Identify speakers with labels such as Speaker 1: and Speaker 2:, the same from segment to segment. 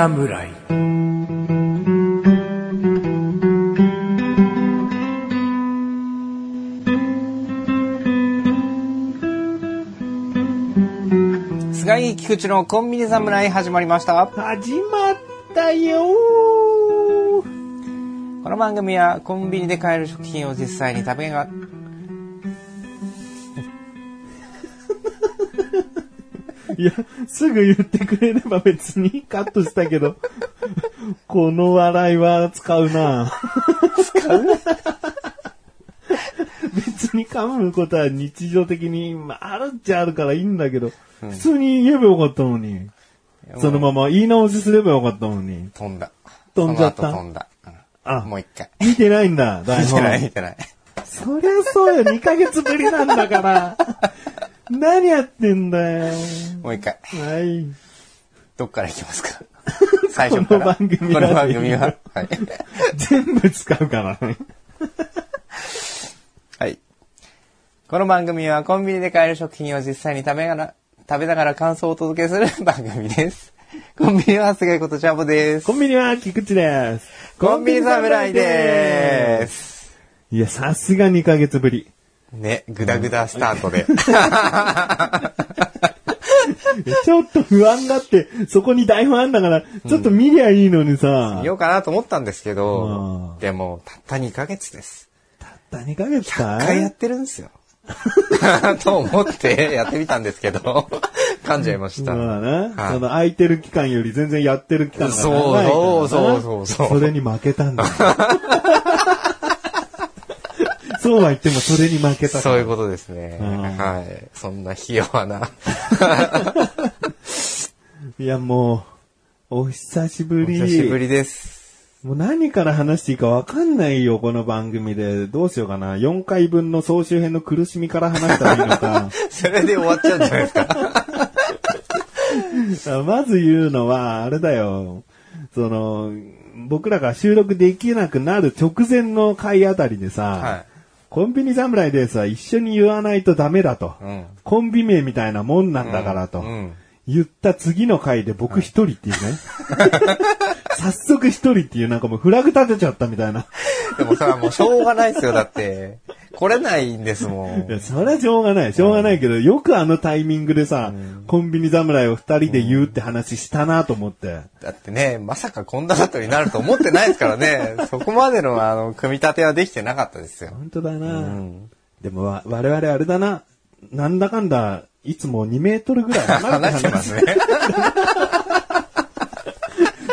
Speaker 1: 侍
Speaker 2: 菅井菊池のコンビニ侍始まりました。
Speaker 1: 始まったよ
Speaker 2: この番組はコンビニで買える食品を実際に食べが、
Speaker 1: いや、すぐ言ってくれれば別にカットしたけど、この笑いは使うな使う？別に噛むことは日常的に、まあ、あるっちゃあるからいいんだけど、普通に言えばよかったのに。そのまま言い直しすればよかったのに。
Speaker 2: 飛んだ。
Speaker 1: 飛んじゃった？
Speaker 2: 飛んだ。うん
Speaker 1: あ
Speaker 2: もう一回。
Speaker 1: 見てないんだ、台本。
Speaker 2: 見てない見てない。
Speaker 1: そりゃそうよ、2ヶ月ぶりなんだから。何やってんだよ。
Speaker 2: もう一回。
Speaker 1: はい。
Speaker 2: どっから行きますか？最初から。
Speaker 1: この番組は
Speaker 2: この番組は？はい。
Speaker 1: 全部使うからね。
Speaker 2: はい。この番組はコンビニで買える食品を実際に食べながら、食べながら感想をお届けする 番組です。コンビニは菅井ことチャボです。
Speaker 1: コンビニは菊池です。
Speaker 2: コンビニ侍です。
Speaker 1: いや、さすが2ヶ月ぶり。
Speaker 2: ね、ぐだぐだスタートで。
Speaker 1: ちょっと不安だって、そこに台本あんだから、ちょっと見りゃいいのにさ。
Speaker 2: 言おうかなと思ったんですけ
Speaker 1: う
Speaker 2: ど
Speaker 1: ん、
Speaker 2: でも、たった2ヶ月です。
Speaker 1: たった2ヶ月か
Speaker 2: 100回やってるんですよ。と思ってやってみたんですけど、噛んじゃいました。
Speaker 1: まあな、
Speaker 2: はい
Speaker 1: その空いてる期間より全然やってる期間が長いからな
Speaker 2: そうそうそうそう
Speaker 1: それに負けたんだ。そうは言ってもそれに負けた
Speaker 2: そういうことですね。
Speaker 1: うん
Speaker 2: はい。そんなひ弱な。
Speaker 1: いや、もう、お久しぶ
Speaker 2: お
Speaker 1: り。
Speaker 2: 久しぶりです。
Speaker 1: もう何から話していいかわかんないよ、この番組で。どうしようかな。4回分の総集編の苦しみから話したらいいのか。
Speaker 2: それで終わっちゃうんじゃないですか？
Speaker 1: あまず言うのは、あれだよ。その、僕らが収録できなくなる直前の回あたりでさ、
Speaker 2: は
Speaker 1: コンビニ侍ですは一緒に言わないとダメだと。
Speaker 2: い。うん。
Speaker 1: コンビ名みたいなもんなんだからと。
Speaker 2: うん。
Speaker 1: 言った次の回で僕一人っていうね。早速一人っていうなんかもうフラグ立てちゃったみたいな。
Speaker 2: でもさ、もうしょうがないですよ。だって、来れないんですも
Speaker 1: いや、
Speaker 2: ん。
Speaker 1: それはしょうがない。しょうがないけど、よくあのタイミングでさ、コンビニ侍を二人で言うって話したなと思って。
Speaker 2: だってね、まさかこんなことになると思ってないですからね。そこまでの、あの、組み立てはできてなかったですよ。
Speaker 1: 本当だな、
Speaker 2: うん。
Speaker 1: でもわ我々あれだな。なんだかんだ、いつも2メートルぐらい離れて
Speaker 2: ますね。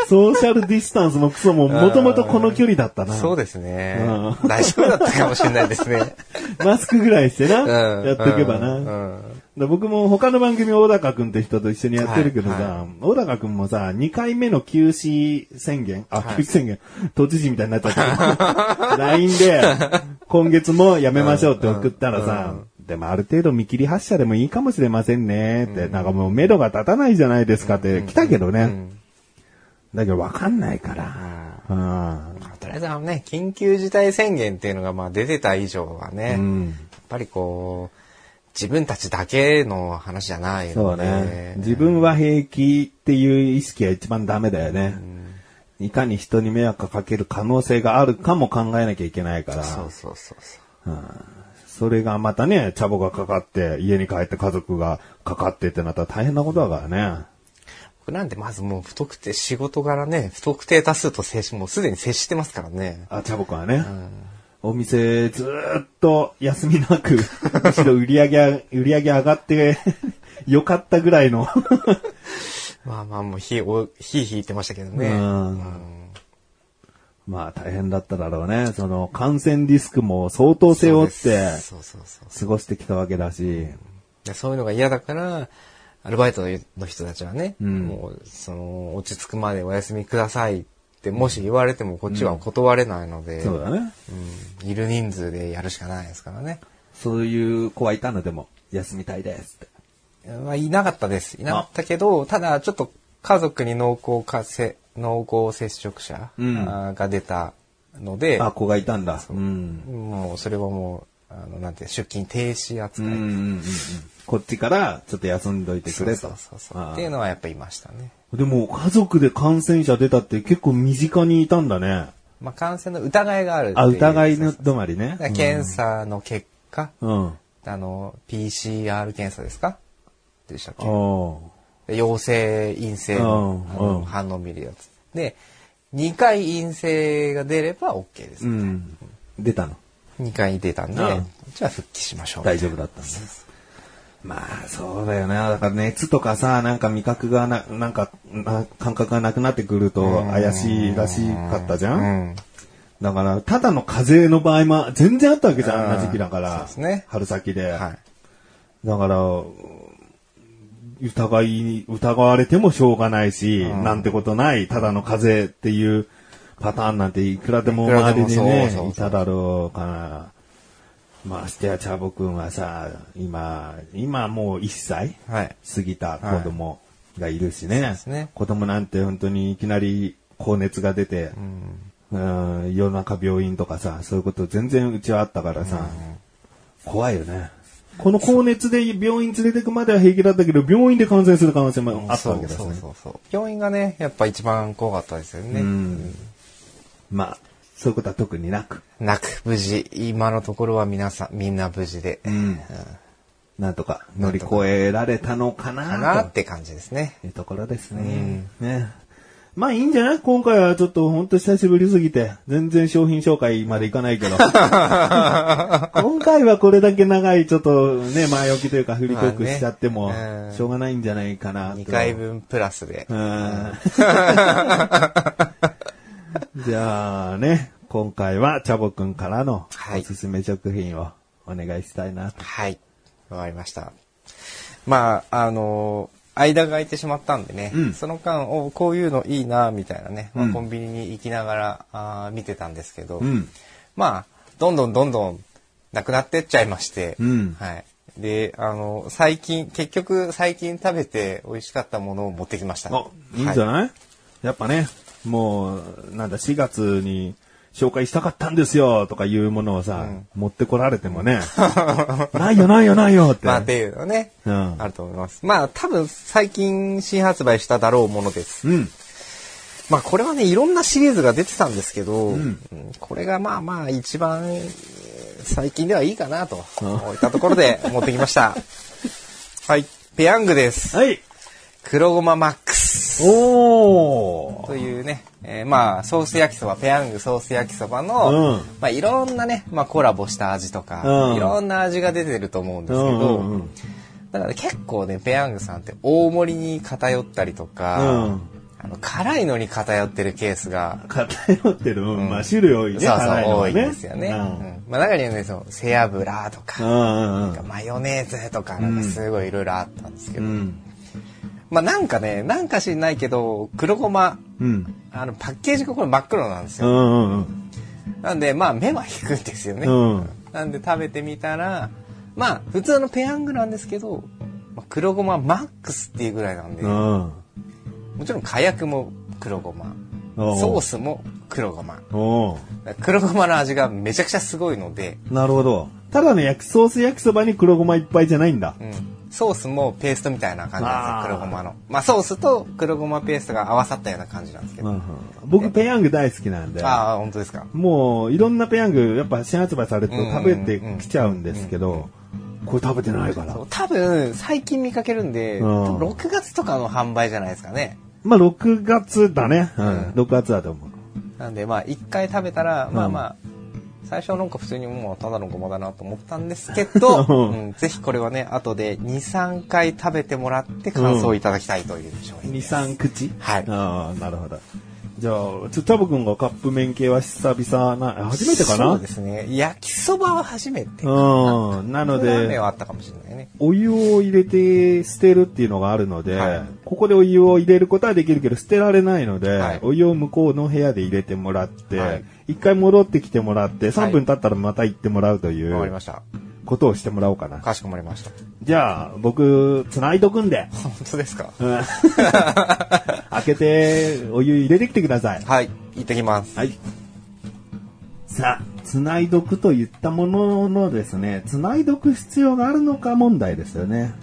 Speaker 1: ソーシャルディスタンスもクソももともとこの距離だったな。
Speaker 2: そうですね
Speaker 1: う。
Speaker 2: 大丈夫だったかもしれないですね。
Speaker 1: マスクぐらいしてな。
Speaker 2: うん。
Speaker 1: やっとけばな。
Speaker 2: うん
Speaker 1: 僕も他の番組小高くんって人と一緒にやってるけどさ、
Speaker 2: はい
Speaker 1: 小高くんもさ、2回目の休止宣言、あ、
Speaker 2: はい
Speaker 1: 休止宣言、都知事みたいになっちゃった LINE で、今月もやめましょうって送ったらさ、でもある程度見切り発車でもいいかもしれませんねって、なんかもう目処が立たないじゃないですかって来たけどね。
Speaker 2: うん
Speaker 1: だけどわかんないから。うん
Speaker 2: とりあえずあのね、緊急事態宣言っていうのがまあ出てた以上はね、
Speaker 1: うん
Speaker 2: やっぱりこう、自分たちだけの話じゃない
Speaker 1: そう
Speaker 2: ので、
Speaker 1: ね。自分は平気っていう意識が一番ダメだよね。いかに人に迷惑かける可能性があるかも考えなきゃいけないから。
Speaker 2: そうそうそうそう。
Speaker 1: それがまたね、チャボがかかって、家に帰って家族がかかってってなったら大変なことだからね。
Speaker 2: 僕なんてまずもう不特定、仕事柄ね、不特定多数と接し、もうすでに接してますからね。
Speaker 1: あ、チャボくんはね。お店ずーっと休みなく、むしろ売り上げ、売り上げ上がって よかったぐらいの。
Speaker 2: まあまあもう火、お火引いてましたけどね。
Speaker 1: うんまあ大変だっただろうね。その感染リスクも相当背負って
Speaker 2: そうそうそう
Speaker 1: 過ごしてきたわけだし。
Speaker 2: でそういうのが嫌だから、アルバイトの人たちはね、
Speaker 1: ん
Speaker 2: もう、その、落ち着くまでお休みくださいって、もし言われてもこっちは断れないので、
Speaker 1: そうだね。
Speaker 2: うんいる人数でやるしかないですからね。
Speaker 1: そういう子はいたのでも、休みたいですって。
Speaker 2: まあ、いなかったです。いなかったけど、ただちょっと家族に濃厚かせ、濃厚接触者、が出たので、
Speaker 1: あ、子がいたんだ。うん。
Speaker 2: もうそれはもう、あの、なんて、出勤停止扱い。
Speaker 1: うんうんうんうん。こっちからちょっと休んどいてくれと。
Speaker 2: そうそうそうっていうのはやっぱいましたね。
Speaker 1: でも、家族で感染者出たって結構身近にいたんだね。
Speaker 2: まあ、感染の疑いがある
Speaker 1: あ、疑いの止まりね。
Speaker 2: 検査の結果、
Speaker 1: うん。
Speaker 2: あの、PCR 検査ですか？でしたっけ？陽性、陰性の反応見るやつ。で、2回陰性が出れば OK です。
Speaker 1: あ。うん。出たの。
Speaker 2: 2回出たんで、
Speaker 1: うん
Speaker 2: じゃあ復帰しましょう。
Speaker 1: 大丈夫だったんだ。まあ、そうだよね。だから熱とかさ、なんか味覚がな、なんか、な感覚がなくなってくると怪しいらしかったじゃ
Speaker 2: うんん。
Speaker 1: だから、ただの風邪の場合も全然あったわけじゃん、あんな時期だから。
Speaker 2: そうですね
Speaker 1: 春先で。
Speaker 2: はい。
Speaker 1: だから、疑い、疑われてもしょうがないし、なんてことない、ただの風邪っていうパターンなんていくらでも周りにねいただろうから。まあ、してやチャボくんはさ、今、今もう1歳
Speaker 2: はい。
Speaker 1: 過ぎた子供がいるしね。
Speaker 2: すね
Speaker 1: 子供なんて本当にいきなり高熱が出て、うん、夜中病院とかさ、そういうこと全然うちはあったからさ、怖いよね。この高熱で病院連れてくまでは平気だったけど、病院で感染する可能性もあったわけですね。
Speaker 2: そうそうそうそう。病院がね、やっぱ一番怖かったですよね。
Speaker 1: うんまあ、そういうことは特になく、
Speaker 2: なく、無事、今のところは皆さん、みんな無事で、
Speaker 1: んなんとか乗り越えられたのか
Speaker 2: か
Speaker 1: なと
Speaker 2: なって感じですね。
Speaker 1: いうところですね。ね。まあいいんじゃない？今回はちょっと本当久しぶりすぎて、全然商品紹介までいかないけど。今回はこれだけ長いちょっとね、前置きというかフリートークしちゃっても
Speaker 2: まあねうん、
Speaker 1: しょうがないんじゃないかなと。
Speaker 2: 2回分プラスで
Speaker 1: う。ん。じゃあね、今回はチャボくんからの
Speaker 2: はい
Speaker 1: おすすめ食品をお願いしたいなと。
Speaker 2: はい。わかりました。まあ、あの間が空いてしまったんでね、
Speaker 1: うん
Speaker 2: その間、おこういうのいいな、みたいなね、まあ
Speaker 1: うん
Speaker 2: コンビニに行きながらあー見てたんですけど、
Speaker 1: うん。
Speaker 2: まあ、どんどんどんどんなくなってっちゃいまして、
Speaker 1: うん
Speaker 2: はい。で、あの、最近、結局最近食べて美味しかったものを持ってきました。
Speaker 1: あ、いいんじゃ
Speaker 2: ない、
Speaker 1: ない、やっぱね、もう、なんだ、4月に紹介したかったんですよとかいうものをさ、持ってこられてもね、ないよないよないよって。
Speaker 2: まあ、っていうのね、
Speaker 1: うん
Speaker 2: あると思います。まあ、多分最近新発売しただろうものです。
Speaker 1: うん。
Speaker 2: まあこれはね、いろんなシリーズが出てたんですけど、
Speaker 1: ん
Speaker 2: うんこれがまあまあ一番えー最近ではいいかなと、いったところで 持ってきました。はい。ペヤングです。
Speaker 1: はい。
Speaker 2: 黒ごまマックス。
Speaker 1: おー。
Speaker 2: というね、えーまあソース焼きそば、ペヤングソース焼きそばの、
Speaker 1: うん
Speaker 2: まあいろんなね、まあコラボした味とか、
Speaker 1: うん
Speaker 2: いろんな味が出てると思うんです
Speaker 1: う
Speaker 2: けど、
Speaker 1: んうんうん
Speaker 2: だから結構ね、ペヤングさんって大盛りに偏ったりとか、
Speaker 1: うん
Speaker 2: あの辛いのに偏ってるケースが
Speaker 1: 偏ってる。うんまあ種類多いね。
Speaker 2: そうそう、
Speaker 1: 辛いのは
Speaker 2: 多いんですよね。
Speaker 1: う
Speaker 2: うんんまあ中にはね、そう、背脂とか、なんかマヨネーズとか、なんかすごいいろいろあったんですけど、
Speaker 1: うん。
Speaker 2: まあなんかね、なんか知んないけど、黒ごま、
Speaker 1: うん。
Speaker 2: あの、パッケージがこれ真っ黒なんですよ。
Speaker 1: うんうんうん。
Speaker 2: なんで、まあ目は引くんですよね。
Speaker 1: うん
Speaker 2: なんで食べてみたら、まあ普通のペヤングなんですけど、まあ黒ごまマックスっていうぐらいなんで、
Speaker 1: うん。
Speaker 2: もちろん火薬も黒ごま、ソースも黒ごま。黒ごまの味がめちゃくちゃすごいので、
Speaker 1: なるほど。ただの焼きソース焼きそばに黒ごまいっぱいじゃないんだ。
Speaker 2: うん、ソースもペーストみたいな感じなんですよ黒ごまの。まあソースと黒ごまペーストが合わさったような感じなんですけど、
Speaker 1: うんうん僕ペヤング大好きなんで。
Speaker 2: ああ本当ですか。
Speaker 1: もういろんなペヤングやっぱ新発売されると
Speaker 2: うん
Speaker 1: 食べてきちゃうんですけど、これ食べてないから。
Speaker 2: 多分最近見かけるんで、
Speaker 1: うん。
Speaker 2: 多分6月とかの販売じゃないですかね。
Speaker 1: まあ6月だね。うん。
Speaker 2: うん。
Speaker 1: 6月だと思う。
Speaker 2: なんでまあ1回食べたら、まあ
Speaker 1: うん。
Speaker 2: まあ最初はなんか普通にもうただのごまだなと思ったんですけど、
Speaker 1: う ん
Speaker 2: うん、ぜひこれはね後で23回食べてもらって感想をいただきたいという商品
Speaker 1: 2、
Speaker 2: です、
Speaker 1: 3口？
Speaker 2: はい。
Speaker 1: ああ、なるほど。じゃあ、ちょ、チャボくんがカップ麺系は久々な、初めてかな？
Speaker 2: そうですね。焼きそばは初めて
Speaker 1: うん。なの
Speaker 2: ラーメン
Speaker 1: で、
Speaker 2: はあったかもしれないね。
Speaker 1: お湯を入れて捨てるっていうのがあるので、
Speaker 2: はい。
Speaker 1: ここでお湯を入れることはできるけど捨てられないので、
Speaker 2: はい。
Speaker 1: お湯を向こうの部屋で入れてもらって、
Speaker 2: はい。
Speaker 1: 一回戻ってきてもらって、3分経ったらまた行ってもらうとい
Speaker 2: わかり
Speaker 1: う
Speaker 2: ました。
Speaker 1: ことをしてもらおうかな。
Speaker 2: かしこまりました。
Speaker 1: じゃあ、僕、繋いどくんで、
Speaker 2: 本当ですか？
Speaker 1: うん 開けて、お湯入れてきてください。
Speaker 2: はい、行ってきます。
Speaker 1: はい。さあ、繋いどくといったもののですね、繋いどく必要があるのか問題ですよね。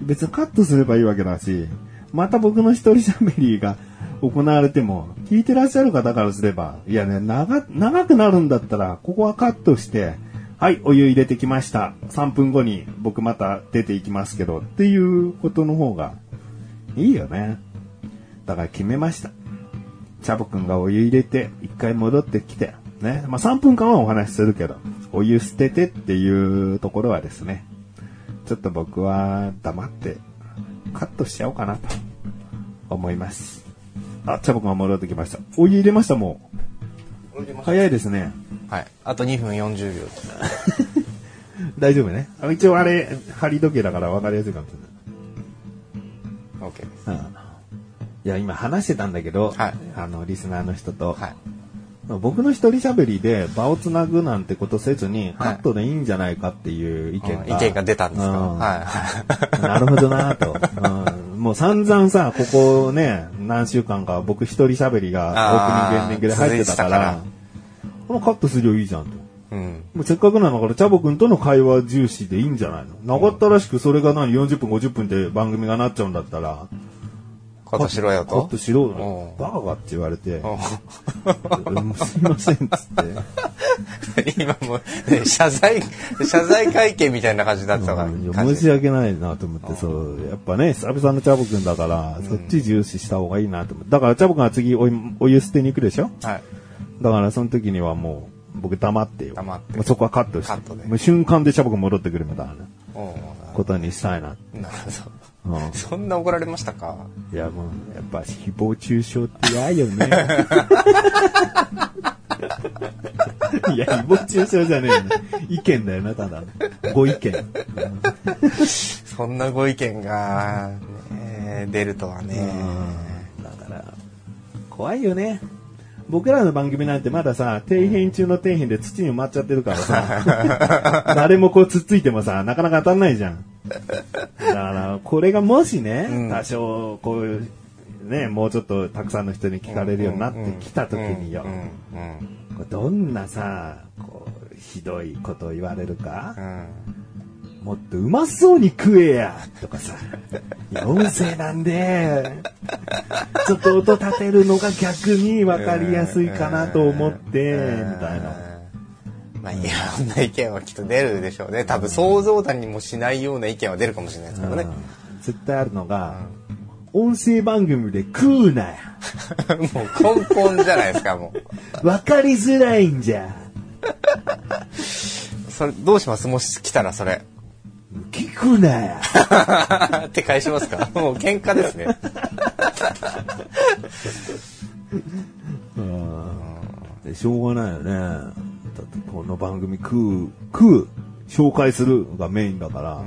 Speaker 1: 別にカットすればいいわけだし、また僕の一人喋りが行われても、聞いてらっしゃる方からすれば、いやね、長、長くなるんだったら、ここはカットして、はい、お湯入れてきました。3分後に僕また出ていきますけど、っていうことの方がいいよね。だから決めました。チャボくんがお湯入れて、一回戻ってきて、ね。まあ、3分間はお話しするけど、お湯捨ててっていうところはですね、ちょっと僕は黙ってカットしちゃおうかなと思います。あ、チャボくんが戻ってきました。お湯入れましたもう。早いですね。
Speaker 2: はい。あと2分40秒。
Speaker 1: 大丈夫ね。あ一応あれ、針時計だから分かりやすいかもしれない。
Speaker 2: OK です。
Speaker 1: うんいや、今話してたんだけど、
Speaker 2: はい
Speaker 1: あの、リスナーの人と、
Speaker 2: はい。
Speaker 1: 僕の一人喋りで場をつなぐなんてことせずに、
Speaker 2: はい
Speaker 1: カットでいいんじゃないかっていう意見が。
Speaker 2: 意見が出たんですか？
Speaker 1: うん
Speaker 2: はい。
Speaker 1: なるほどなと、うん。もう散々さ、ここね、何週間か僕一人喋りがオープニングエンディングで入ってたから、
Speaker 2: あー続いて
Speaker 1: このカットすりゃいいじゃんと。
Speaker 2: うん。
Speaker 1: もうせっかくなんだから、チャボくんとの会話重視でいいんじゃないの？なかったらしく、それが何、40分、50分で番組がなっちゃうんだったら、
Speaker 2: カットしろよ
Speaker 1: カッ
Speaker 2: と
Speaker 1: トしろ
Speaker 2: うん
Speaker 1: バカかって言われて、すいませんっつって。
Speaker 2: ん 今もう、ね謝罪、謝罪会見みたいな感じだったから。
Speaker 1: 申し訳ないなと思って、そう、やっぱね、久々のチャボくんだから、そっち重視した方がいいなと思って。だからチャボくんは次お湯お湯捨てに行くでしょ？
Speaker 2: はい。
Speaker 1: だからその時にはもう、僕黙ってよ。
Speaker 2: 黙って
Speaker 1: もうそこはカットして。
Speaker 2: カットで
Speaker 1: もう瞬間でチャボくん戻ってくるみたいなことにしたいな。
Speaker 2: なるほど。
Speaker 1: うん
Speaker 2: そんな怒られましたか？
Speaker 1: いやもう、やっぱ誹謗中傷って嫌よね。いや、誹謗中傷じゃねえよ、意見だよな、ただの。ご意見。
Speaker 2: そんなご意見が、ね、出るとはね。
Speaker 1: だから、怖いよね。僕らの番組なんてまださ、底辺中の底辺で土に埋まっちゃってるからさ、誰もこうつっついてもさ、なかなか当たんないじゃん。だから、これがもしね、
Speaker 2: うん。
Speaker 1: 多少、こういう、ね、もうちょっとたくさんの人に聞かれるようになってきた時によどんなさ、こう、ひどいことを言われるか
Speaker 2: う、ん
Speaker 1: もっとうまそうに食えやとかさ、いや音声なんで、ちょっと音立てるのが逆に分かりやすいかなと思って、みたいな。
Speaker 2: まあ、いろんな意見はきっと出るでしょうね。多分想像だにもしないような意見は出るかもしれないですけどね。
Speaker 1: うん絶対あるのが、音声番組で食うなや。
Speaker 2: もう根本じゃないですか、もう。
Speaker 1: 分かりづらいんじゃ。
Speaker 2: それ、どうします？もし来たらそれ。
Speaker 1: 聞くなや。
Speaker 2: って返しますか？もう喧嘩ですね。
Speaker 1: で しょうがないよね。だってこの番組食う、食う、紹介するがメインだから。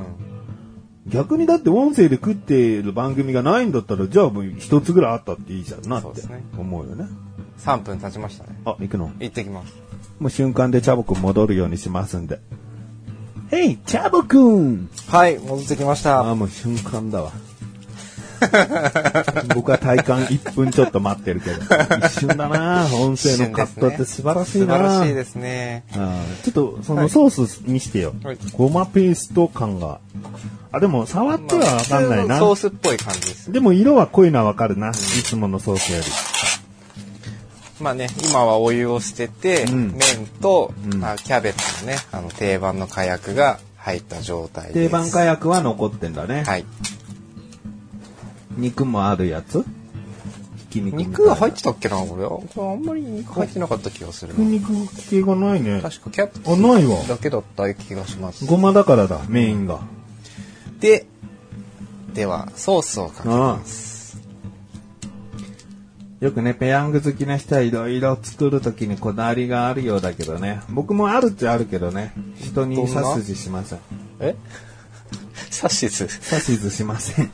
Speaker 1: 逆にだって音声で食ってる番組がないんだったら、じゃあもう一つぐらいあったっていいじゃんなって
Speaker 2: そうですね
Speaker 1: 思うよね。
Speaker 2: 3分経ちましたね。
Speaker 1: あ、行くの？
Speaker 2: 行ってきます。
Speaker 1: もう瞬間でチャボくん戻るようにしますんで。ヘイ、チャボくん
Speaker 2: はい、戻ってきました。
Speaker 1: あ、もう瞬間だわ。僕は体感1分ちょっと待ってるけど。一瞬だな音声のカットって素晴らしいな
Speaker 2: 素晴らしいですね。
Speaker 1: あーちょっとそのソースにしてよ。
Speaker 2: はい
Speaker 1: ごまペースト感が。あ、でも触ってはわかんないな。
Speaker 2: ソースっぽい感じです。
Speaker 1: でも色は濃いのはわかるな。いつものソースより。
Speaker 2: まあね、今はお湯を捨てて、
Speaker 1: うん
Speaker 2: 麺と、
Speaker 1: うん
Speaker 2: まあ、キャベツのね、あの定番の火薬が入った状態です。
Speaker 1: 定番火薬は残ってんだね。
Speaker 2: はい。
Speaker 1: 肉もあるやつ？肉
Speaker 2: が入ってたっけな、これ？これあんまり肉入ってなかった気がするな。
Speaker 1: 肉系がないね。
Speaker 2: 確かキャベツ
Speaker 1: あ、ないわ。
Speaker 2: だけだった気がします。
Speaker 1: ごまだからだ、メインが。
Speaker 2: で、では、ソースをかけます。
Speaker 1: よくね、ペヤング好きな人はいろいろ作るときにこだわりがあるようだけどね。僕もあるっちゃあるけどね。人に指図しません。
Speaker 2: え？サシズ。
Speaker 1: 指図しません。好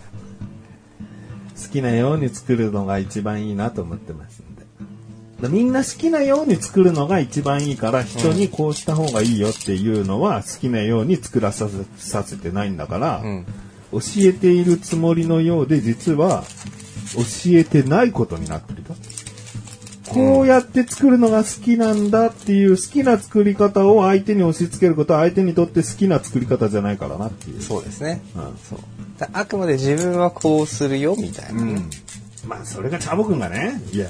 Speaker 1: きなように作るのが一番いいなと思ってますんで。でみんな好きなように作るのが一番いいから、人にこうした方がいいよっていうのは好きなように作らさせさせてないんだから、
Speaker 2: うん。
Speaker 1: 教えているつもりのようで実は教えてないことになってるよ。ここうやって作るのが好きなんだっていう好きな作り方を相手に押し付けることは相手にとって好きな作り方じゃないからなっていう。
Speaker 2: そうですね。
Speaker 1: うん
Speaker 2: そう。だあくまで自分はこうするよ、みたいなね。
Speaker 1: まあ、それがチャボくんがね、いや、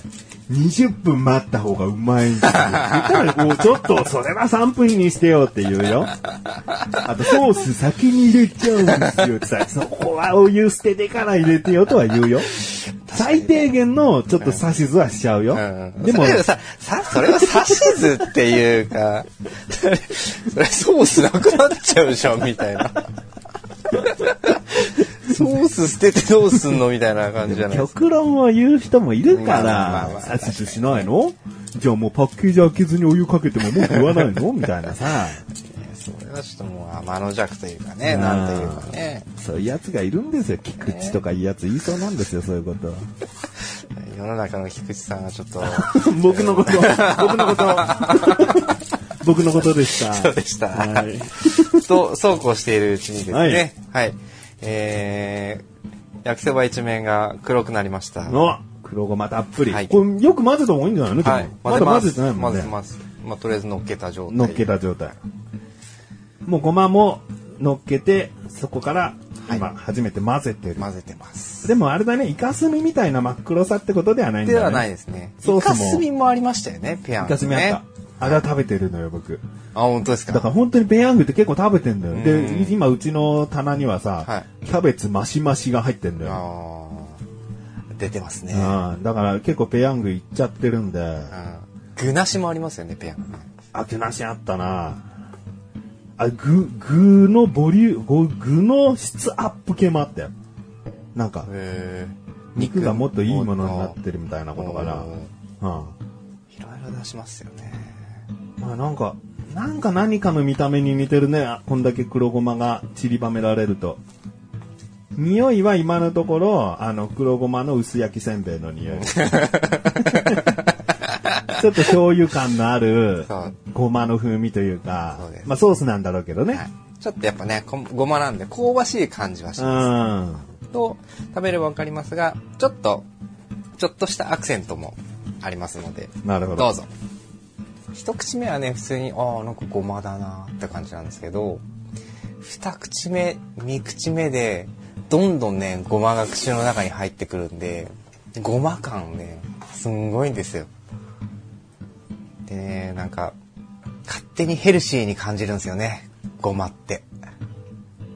Speaker 1: 20分待った方がうまいんですよ。言ったら、もうちょっと、それは3分にしてよって言うよ。あと、ソース先に入れちゃうんですよってさ、そこはお湯捨ててから入れてよとは言うよ。最低限のちょっと指図はしちゃうよ。
Speaker 2: うん
Speaker 1: でも
Speaker 2: それ、さ、さ、それは指図っていうか、それ、それソースなくなっちゃうじゃん、みたいな。ソース捨ててどうすんのみたいな感じじゃないですか。
Speaker 1: 極論を言う人もいるか
Speaker 2: まあまあまあ
Speaker 1: しないの？じゃあもうパッケージ開けずにお湯かけてももう食わないの？みたいなさ。
Speaker 2: それはちょっともう天の弱というかね、なんというかね。
Speaker 1: そういうやつがいるんですよ。菊池とかいいやつ言いそうなんですよ、そういうこと。
Speaker 2: 世の中の菊池さんがちょっと、
Speaker 1: 僕のこと、僕のこと、僕のことでした。
Speaker 2: そうでした。
Speaker 1: はい。
Speaker 2: と、そうこうしているうちにですね、
Speaker 1: は
Speaker 2: はいい、えー、焼きそば一面が黒くなりました。
Speaker 1: の、黒ごまたっぷり。
Speaker 2: はい
Speaker 1: これよく混ぜた方がいいんじゃないの、
Speaker 2: はい。
Speaker 1: まだ混ぜてないもんね
Speaker 2: 混ぜて。ます。まあ、とりあえず乗っけた状態。
Speaker 1: 乗っけた状態。もうごまも乗っけて、そこから今初めて混ぜてる。
Speaker 2: 混ぜてます。
Speaker 1: でもあれだね、イカスミみたいな真っ黒さってことではないんだよね。
Speaker 2: ではないですね。
Speaker 1: ソースも
Speaker 2: イカスミもありましたよね、ペヤング、ね。
Speaker 1: イカスミあった。あれは食べてるのよ、僕。
Speaker 2: あ、本当ですか？
Speaker 1: だから本当にペヤングって結構食べてんだよ。
Speaker 2: うん
Speaker 1: で、今うちの棚にはさ、
Speaker 2: は
Speaker 1: キャベツマシマシが入ってんだよ。
Speaker 2: 出てますね。
Speaker 1: うん、だから結構ペヤングいっちゃってるんで、
Speaker 2: うん具なしもありますよね、ペヤングね。
Speaker 1: あけなしあったなあ、具、具のボリューム、具の質アップ系もあったよ。なんか、
Speaker 2: へ
Speaker 1: 肉がもっといいものになってるみたいなことかな。
Speaker 2: いろいろ出しますよね。
Speaker 1: まあなんか、なんか何かの見た目に似てるね。あこんだけ黒ごまが散りばめられると。匂いは今のところ、あの、黒ごまの薄焼きせんべいの匂い。ちょっと醤油感のあるごまの風味というか
Speaker 2: そうです、
Speaker 1: まあソースなんだろうけどね。
Speaker 2: はい。ちょっとやっぱね、こごまなんで香ばしい感じはし
Speaker 1: う
Speaker 2: ま
Speaker 1: ん。
Speaker 2: す。と、食べればわかりますが、ちょっと、ちょっとしたアクセントもありますので、
Speaker 1: なるほど。
Speaker 2: どうぞ。一口目はね、普通に、ああ、なんかごまだなって感じなんですけど、二口目、三口目で、どんどんね、ごまが口の中に入ってくるんで、ごま感ね、すんごいんですよ。でね、なんか、勝手にヘルシーに感じるんですよね、ごまって。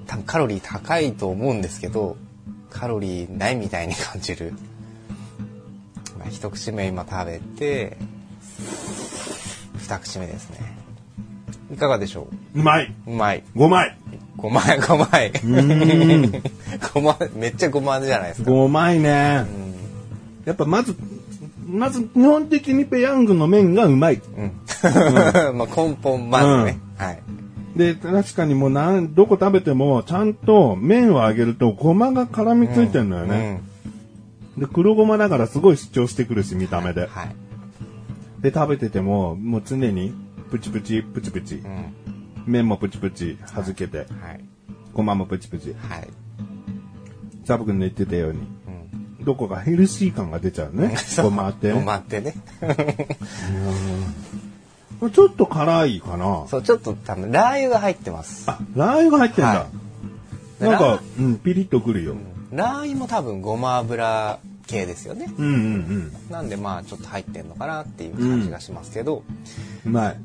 Speaker 2: 多分カロリー高いと思うんですけど、カロリーないみたいに感じる。まあ、一口目今食べて、二口目ですね。いかがでしょ
Speaker 1: う？まい。
Speaker 2: ううまい。
Speaker 1: ごまい。
Speaker 2: ごまい、ごまい。
Speaker 1: ん
Speaker 2: ごま、めっちゃごまじゃないですか。
Speaker 1: ごまいね。
Speaker 2: うん。
Speaker 1: やっぱまず、まず基本的にペヤングの麺がうまい。
Speaker 2: うん。まあ根本、まずね。はい。
Speaker 1: で、確かにもうなん、どこ食べても、ちゃんと麺を揚げるとごまが絡みついてるのよね。で、黒ごまだからすごい主張してくるし、見た目で。
Speaker 2: はい。
Speaker 1: で、食べてても、もう常に、プチプチ、プチプチ
Speaker 2: う。ん。
Speaker 1: 麺もプチプチ、弾けて、
Speaker 2: はい。
Speaker 1: ごまもプチプチ。
Speaker 2: はい。
Speaker 1: サブ君の言ってたように、
Speaker 2: うん。
Speaker 1: どこかヘルシー感が出ちゃうね。ごまって。
Speaker 2: ごまってね。
Speaker 1: ちょっと辛いかな。
Speaker 2: そう、ちょっと多分、ラー油が入ってます。
Speaker 1: あ、ラー油が入ってんだ。
Speaker 2: は
Speaker 1: なん
Speaker 2: ラ
Speaker 1: か、うん、ピリッとくるよ。
Speaker 2: ラー油も多分、ごま油系ですよね。
Speaker 1: うんうんうん。
Speaker 2: なんで、まあ、ちょっと入ってんのかなっていう感じがしますけど、
Speaker 1: うまい。
Speaker 2: うん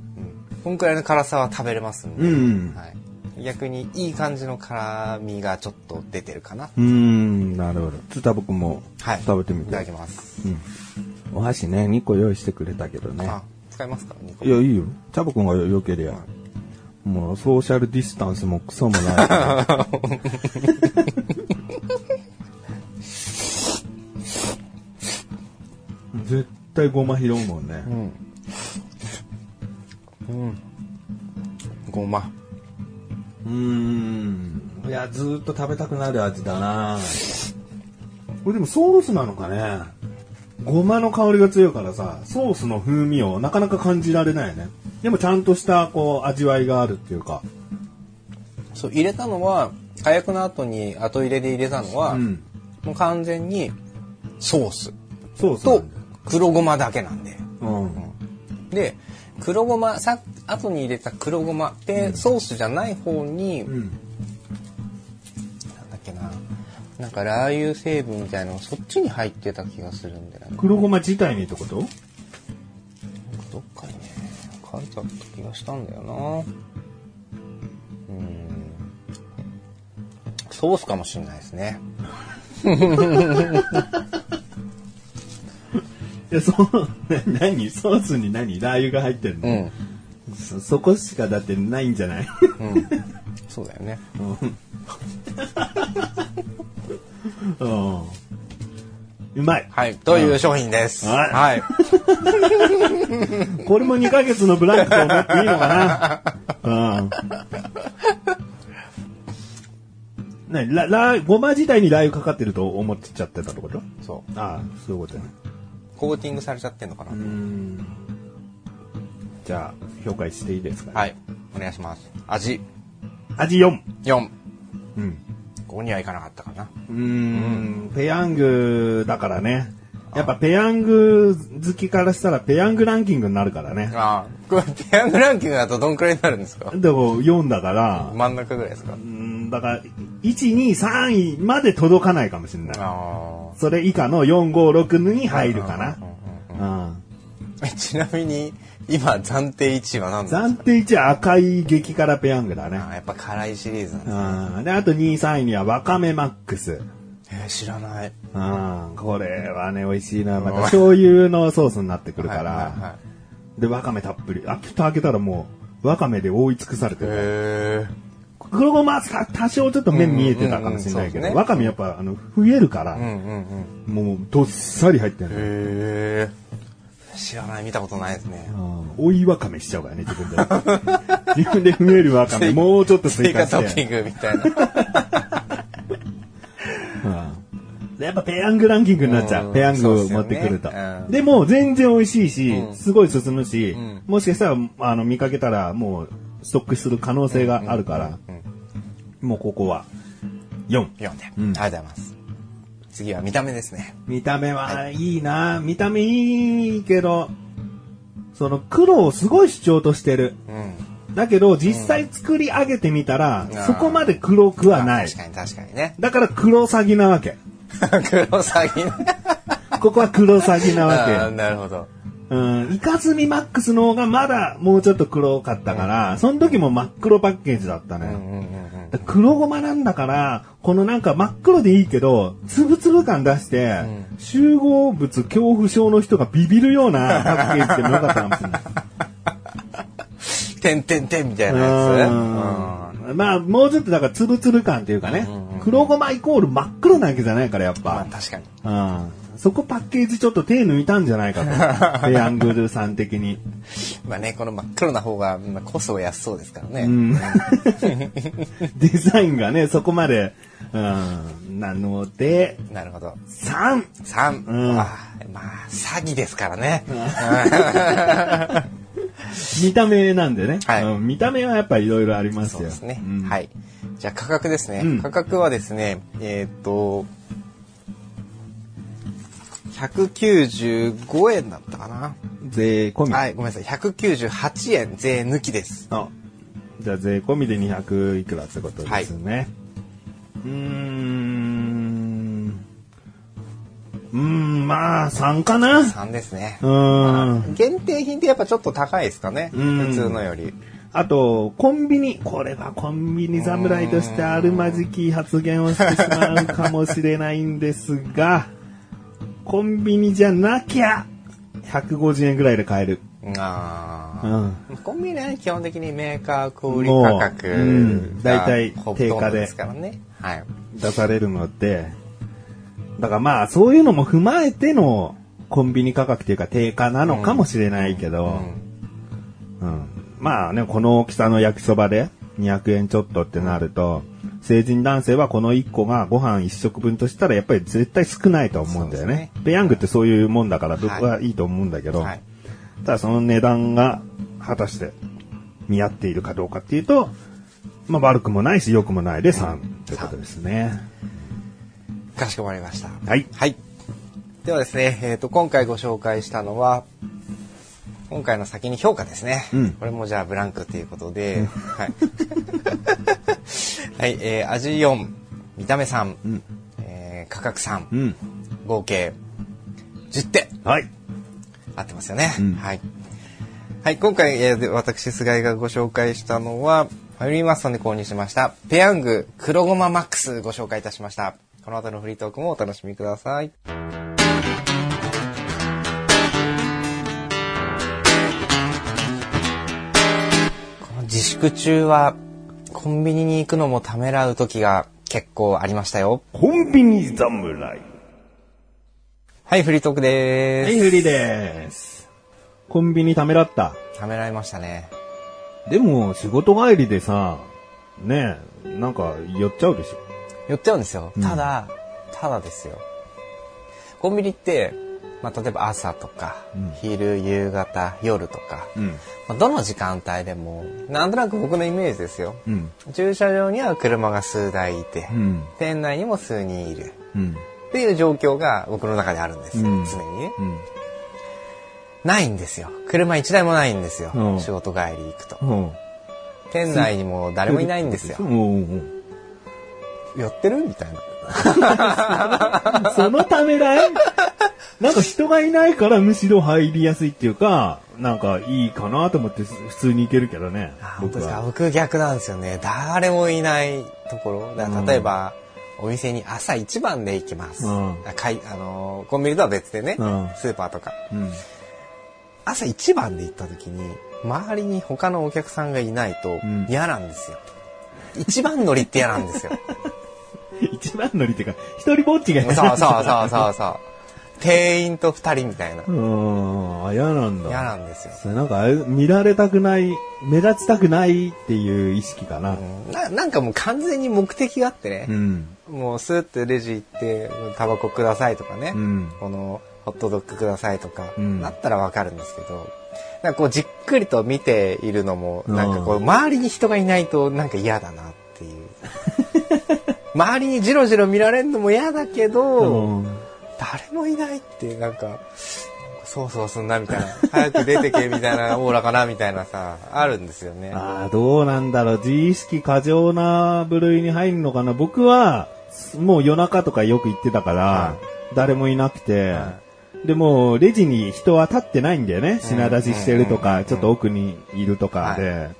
Speaker 2: こんくらいの辛さは食べれますんで、
Speaker 1: うんうん
Speaker 2: はい、逆にいい感じの辛みがちょっと出てるかな。
Speaker 1: うーん、なるほど。つたぼくも
Speaker 2: はい。
Speaker 1: 食べてみて。
Speaker 2: いただきます。
Speaker 1: うん。お箸ね、2個用意してくれたけどね。
Speaker 2: あ、使いますか？二個
Speaker 1: いや、いいよ。チャボくんがよけりゃ。もう、ソーシャルディスタンスもクソもない 絶対ごま拾うもんね。
Speaker 2: うん。うん。ごま。
Speaker 1: うーん。いや、ずーっと食べたくなる味だなこれでもソースなのかねごまの香りが強いからさ、ソースの風味をなかなか感じられないよね。でもちゃんとした、こう、味わいがあるっていうか。
Speaker 2: そう、入れたのは、火薬の後に後入れで入れたのは、
Speaker 1: うん。
Speaker 2: もう完全にソース
Speaker 1: ソースなん
Speaker 2: と。黒ごまだけなんで。
Speaker 1: う
Speaker 2: で、黒ごま、さ、後に入れた黒ごま、で、ソースじゃない方に、
Speaker 1: うん。
Speaker 2: なんだっけな、なんかラー油成分みたいなのそっちに入ってた気がするんだよね。
Speaker 1: 黒ごま自体にってこと？
Speaker 2: どっかにね、書いてあった気がしたんだよな。うん。ソースかもしれないですね。
Speaker 1: いや、そう、な 何？ソースに何？ラー油が入ってるの、
Speaker 2: うん。
Speaker 1: そ、そこしかだってないんじゃない？
Speaker 2: うん。そうだよね。
Speaker 1: うん。うまい。
Speaker 2: はい。という商品です？
Speaker 1: はい
Speaker 2: はい。
Speaker 1: これも2ヶ月のブランクと思っていいのかな？うん。なに、ラ、ラ、ごま自体にラー油かかってると思っちゃってたってこと？
Speaker 2: そう。
Speaker 1: ああ、そういうことね。
Speaker 2: コーティングされちゃってんのかな。
Speaker 1: うん。じゃあ、評価していいですか、
Speaker 2: はい。お願いします。味、
Speaker 1: 味4。
Speaker 2: 4。
Speaker 1: うん。
Speaker 2: 5にはいかなかったかな。
Speaker 1: うーん、ペヤングだからね。やっぱペヤング好きからしたらペヤングランキングになるからね。
Speaker 2: ああ。これ、ペヤングランキングだとどんくらいになるんですか？
Speaker 1: でも4だから、
Speaker 2: 真ん中ぐらいですか？
Speaker 1: うんだから、1、2、3位まで届かないかもしれない。
Speaker 2: あ
Speaker 1: それ以下の4、5、6に
Speaker 2: あ。
Speaker 1: 入るかな。
Speaker 2: うんちなみに、今、暫定1位は何ですか？
Speaker 1: 暫定1は赤い激辛ペヤングだね。
Speaker 2: あやっぱ辛いシリーズなんですね。
Speaker 1: うん。で、あと2位、3位にはわかめマックス。
Speaker 2: えー知らない。
Speaker 1: うん。これはね、美味しいな。また醤油のソースになってくるか
Speaker 2: はいはい
Speaker 1: で、わかめたっぷり。あ、蓋開けたらもう、わかめで覆い尽くされて
Speaker 2: い
Speaker 1: る。
Speaker 2: へ
Speaker 1: 黒ごまさ多少ちょっと麺見えてたかもしれないけど、
Speaker 2: うんうんうんそうですね
Speaker 1: わかめやっぱ、あの、増えるから、
Speaker 2: え。うんうんうん。
Speaker 1: もう、どっさり入ってるの。
Speaker 2: へえ。知らない、見たことないですね。
Speaker 1: うん追いわかめしちゃうからね、自分で。自分で増えるわかめ、もうちょっと追
Speaker 2: 追
Speaker 1: 加し
Speaker 2: 加トッピン
Speaker 1: て。
Speaker 2: グみたいな。
Speaker 1: やっぱペヤングランキングになっちゃう。
Speaker 2: うん
Speaker 1: ペヤングを持ってくると。
Speaker 2: そうですよねうん
Speaker 1: でも、全然美味しいし、
Speaker 2: うん
Speaker 1: すごい進むし、
Speaker 2: ん
Speaker 1: もしかしたら、あの、見かけたら、もう、ストックする可能性があるから、もうここは、4。
Speaker 2: 4で。
Speaker 1: うん
Speaker 2: ありがとうございます。次は見た目ですね。
Speaker 1: 見た目はいいな、見た目いいけど、その黒をすごい主張としてる。
Speaker 2: うん。
Speaker 1: だけど、実際作り上げてみたら、
Speaker 2: ん
Speaker 1: そこまで黒くはない
Speaker 2: あ確。かに確かにね。
Speaker 1: だから黒詐欺なわけ。
Speaker 2: 黒サギね。
Speaker 1: ここは黒詐欺なわけ。
Speaker 2: なるほど。
Speaker 1: うん、イカスミマックスの方がまだもうちょっと黒かったから、その時も真っ黒パッケージだったのよ。
Speaker 2: うんうんうん
Speaker 1: だから黒ごまなんだから、このなんか真っ黒でいいけど、つぶつぶ感出して、集合物恐怖症の人がビビるような パッケージでもよかったかもしれない。
Speaker 2: うん。てんてんてんみたいなやつ。
Speaker 1: うんまあ、もうちょっとだから、つぶつぶ感っていうかね、黒ごまイコール真っ黒なわけじゃないから、やっ
Speaker 2: まあ
Speaker 1: ぱ。
Speaker 2: 確かに。
Speaker 1: うん。そこパッケージちょっと手抜いたんじゃないかと。ペヤングルさん的に。
Speaker 2: まあね、この真っ黒な方が、まあ、コス安そうですからね。
Speaker 1: うん。デザインがね、そこまで、うん、なので、
Speaker 2: なるほど。
Speaker 1: 3!
Speaker 2: 3。
Speaker 1: うん
Speaker 2: まあ、詐欺ですからね。
Speaker 1: 見た目なんでね。
Speaker 2: はい
Speaker 1: うん見た目はやっぱりいろいろありますよ。
Speaker 2: そうですね。
Speaker 1: うん
Speaker 2: はい。じゃあ価格ですね。
Speaker 1: うん
Speaker 2: 価格はですね、えーっと、195円だったかな。
Speaker 1: 税込み。
Speaker 2: はい、ごめんなさい。198円税抜きです。
Speaker 1: あじゃあ税込みで200いくらってことですね。うーん。うーん、まあ、3かな。
Speaker 2: 3ですね
Speaker 1: う。ーん。
Speaker 2: 限定品ってやっぱちょっと高いですかね。
Speaker 1: うん
Speaker 2: 普通のより。
Speaker 1: あと、コンビニ。これはコンビニ侍としてあるまじき発言をしてしまうかもしれないんですが、コンビニじゃなきゃ、150円ぐらいで買える。
Speaker 2: あ
Speaker 1: うん。
Speaker 2: ーコンビニは基本的にメーカー小売価格
Speaker 1: もううん
Speaker 2: が
Speaker 1: 大体定価で
Speaker 2: どですからね。はい。
Speaker 1: 出されるので、だからまあ、そういうのも踏まえてのコンビニ価格っていうか定価なのかもしれないけど、うん。まあね、この大きさの焼きそばで200円ちょっとってなると、成人男性はこの1個がご飯1食分としたらやっぱり絶対少ないと思うんだよね。ペヤングってそういうもんだから僕はいいと思うんだけど、
Speaker 2: はい。
Speaker 1: ただその値段が果たして見合っているかどうかっていうと、まあ悪くもないし良くもないで3ってことですね。
Speaker 2: かしこまりました。
Speaker 1: はい。
Speaker 2: はい。ではですね、えっ、と、今回ご紹介したのは、今回の先に評価ですね。
Speaker 1: うん
Speaker 2: これもじゃあブランクっていうことで、はい。はい、えー、味4、見た目3、
Speaker 1: うん。
Speaker 2: えー、価格3、
Speaker 1: うん。
Speaker 2: 合計10点。
Speaker 1: はい。
Speaker 2: 合ってますよね。
Speaker 1: うん
Speaker 2: はい。はい、今回、えーで私、菅井がご紹介したのは、ファミリーマストンで購入しました、ペヤング黒ごまマックスご紹介いたしました。この後のフリートークもお楽しみください。この自粛中は、コンビニに行くのもためらう時が結構ありましたよ。
Speaker 1: コンビニ侍。
Speaker 2: はい、フリートークでーす。
Speaker 1: はい、フリです。コンビニためらった。
Speaker 2: ためらいましたね。
Speaker 1: でも、仕事帰りでさ、ねえ、なんか、寄っちゃうでしょ。
Speaker 2: 寄っちゃうんですよ。
Speaker 1: うん
Speaker 2: ただ、ただですよ。コンビニって、まあ、例えば朝とか、
Speaker 1: うん
Speaker 2: 昼、夕方、夜とか、
Speaker 1: うん。
Speaker 2: まあ、どの時間帯でも、なんとなく僕のイメージですよ。
Speaker 1: うん。
Speaker 2: 駐車場には車が数台いて、
Speaker 1: うん。
Speaker 2: 店内にも数人いる。
Speaker 1: うん。
Speaker 2: っていう状況が僕の中であるんですよ。
Speaker 1: うん
Speaker 2: 常にね。
Speaker 1: うん。
Speaker 2: ないんですよ。車一台もないんですよ。
Speaker 1: うん
Speaker 2: 仕事帰り行くと。
Speaker 1: うん。
Speaker 2: 店内にも誰もいないんですよ
Speaker 1: う。んうん
Speaker 2: 寄ってる？みたいな。
Speaker 1: うん。そのためらい？なんか人がいないからむしろ入りやすいっていうか、なんかいいかなと思って普通に行けるけどね。
Speaker 2: あ本当ですか？
Speaker 1: は。
Speaker 2: 僕逆なんですよね。誰もいないところ。だから例えば、お店に朝一番で行きます。
Speaker 1: うん
Speaker 2: あかいあのーコンビニとは別でね、
Speaker 1: うん
Speaker 2: スーパーとか。
Speaker 1: うん。
Speaker 2: 朝一番で行った時に、周りに他のお客さんがいないと
Speaker 1: うん
Speaker 2: 嫌なんですよ。一番乗りって嫌なんですよ。
Speaker 1: 一番乗りっていうか、一人ぼっちが
Speaker 2: そうそうそうそうそう。店員と二人みたいな。
Speaker 1: う。うん。あ、嫌なんだ。
Speaker 2: 嫌なんですよ。
Speaker 1: それなんか見られたくない、目立ちたくないっていう意識かな。
Speaker 2: うんななんかもう完全に目的があってね。
Speaker 1: うん。
Speaker 2: もうスーッてレジ行って、タバコくださいとかね。
Speaker 1: うん。
Speaker 2: このホットドッグくださいとか、
Speaker 1: うん
Speaker 2: だったらわかるんですけど、なんかこうじっくりと見ているのも、
Speaker 1: うん
Speaker 2: なんかこう周りに人がいないとなんか嫌だなっていう。周りにジロジロ見られるのも嫌だけど、
Speaker 1: うん
Speaker 2: 誰もいないってなんか、そうそうすんなみたいな、早く出てけみたいなオーラかなみたいなさ、あるんですよね。
Speaker 1: ああ、どうなんだろう。自意識過剰な部類に入るのかな。僕は、もう夜中とかよく行ってたから、
Speaker 2: は
Speaker 1: 誰もいなくて、
Speaker 2: は
Speaker 1: でも、レジに人は立ってないんだよね。品出ししてるとか、ちょっと奥にいるとかで。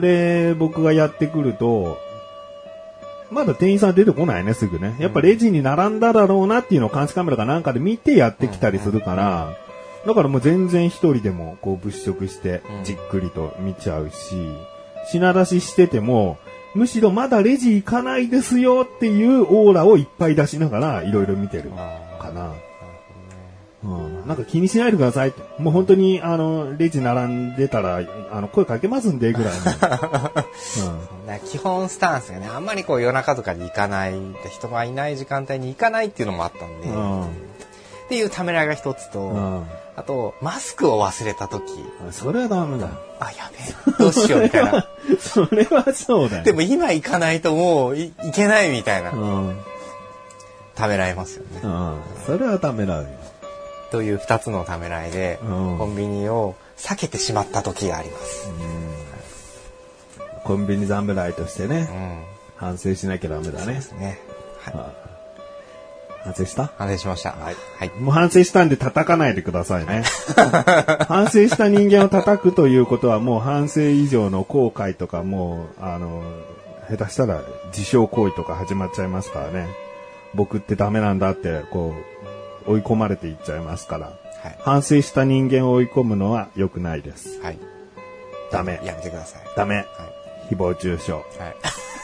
Speaker 1: で、僕がやってくると、まだ店員さん出てこないね、すぐね。やっぱレジに並んだだろうなっていうのを監視カメラかなんかで見てやってきたりするから、だからもう全然一人でもこう物色して
Speaker 2: うん
Speaker 1: じっくりと見ちゃうし、品出ししてても、むしろまだレジ行かないですよっていうオーラをいっぱい出しながらいろいろ見てるかな。うん、なんか気にしないでください。もう本当に、あの、レジ並んでたら、あの、声かけますんで、ぐらいの。
Speaker 2: ほどねだから基本スタンスがね、あんまりこう夜中とかに行かない、人がいない時間帯に行かないっていうのもあったんで、
Speaker 1: うん。
Speaker 2: っていうためらいが一つと、
Speaker 1: うん。
Speaker 2: あと、マスクを忘れた時
Speaker 1: うん。それはダメだ。
Speaker 2: あ、やべえ、どうしようみたいな。
Speaker 1: それはそうだよ。
Speaker 2: でも今行かないともういいけないみたいな
Speaker 1: う、ん。うん。
Speaker 2: ためらいますよね。
Speaker 1: それはダメだよ。
Speaker 2: という二つのためらいで、
Speaker 1: うん
Speaker 2: コンビニを避けてしまった時があります。
Speaker 1: コンビニ侍として
Speaker 2: う
Speaker 1: ね、
Speaker 2: ん。
Speaker 1: 反省しなきゃダメだね。
Speaker 2: ね。はい。
Speaker 1: はい反省した？
Speaker 2: 反省しました。はい。はい。
Speaker 1: もう反省したんで叩かないでくださいね。反省した人間を叩くということはもう反省以上の後悔とかもう、あの、下手したら自傷行為とか始まっちゃいますからね。僕ってダメなんだって、こう、追い込まれていっちゃいますから。
Speaker 2: はい。
Speaker 1: 反省した人間を追い込むのは良くないです。
Speaker 2: はい。
Speaker 1: ダメ。
Speaker 2: やめてください。
Speaker 1: ダメ。
Speaker 2: はい。
Speaker 1: 誹謗中傷。
Speaker 2: はい。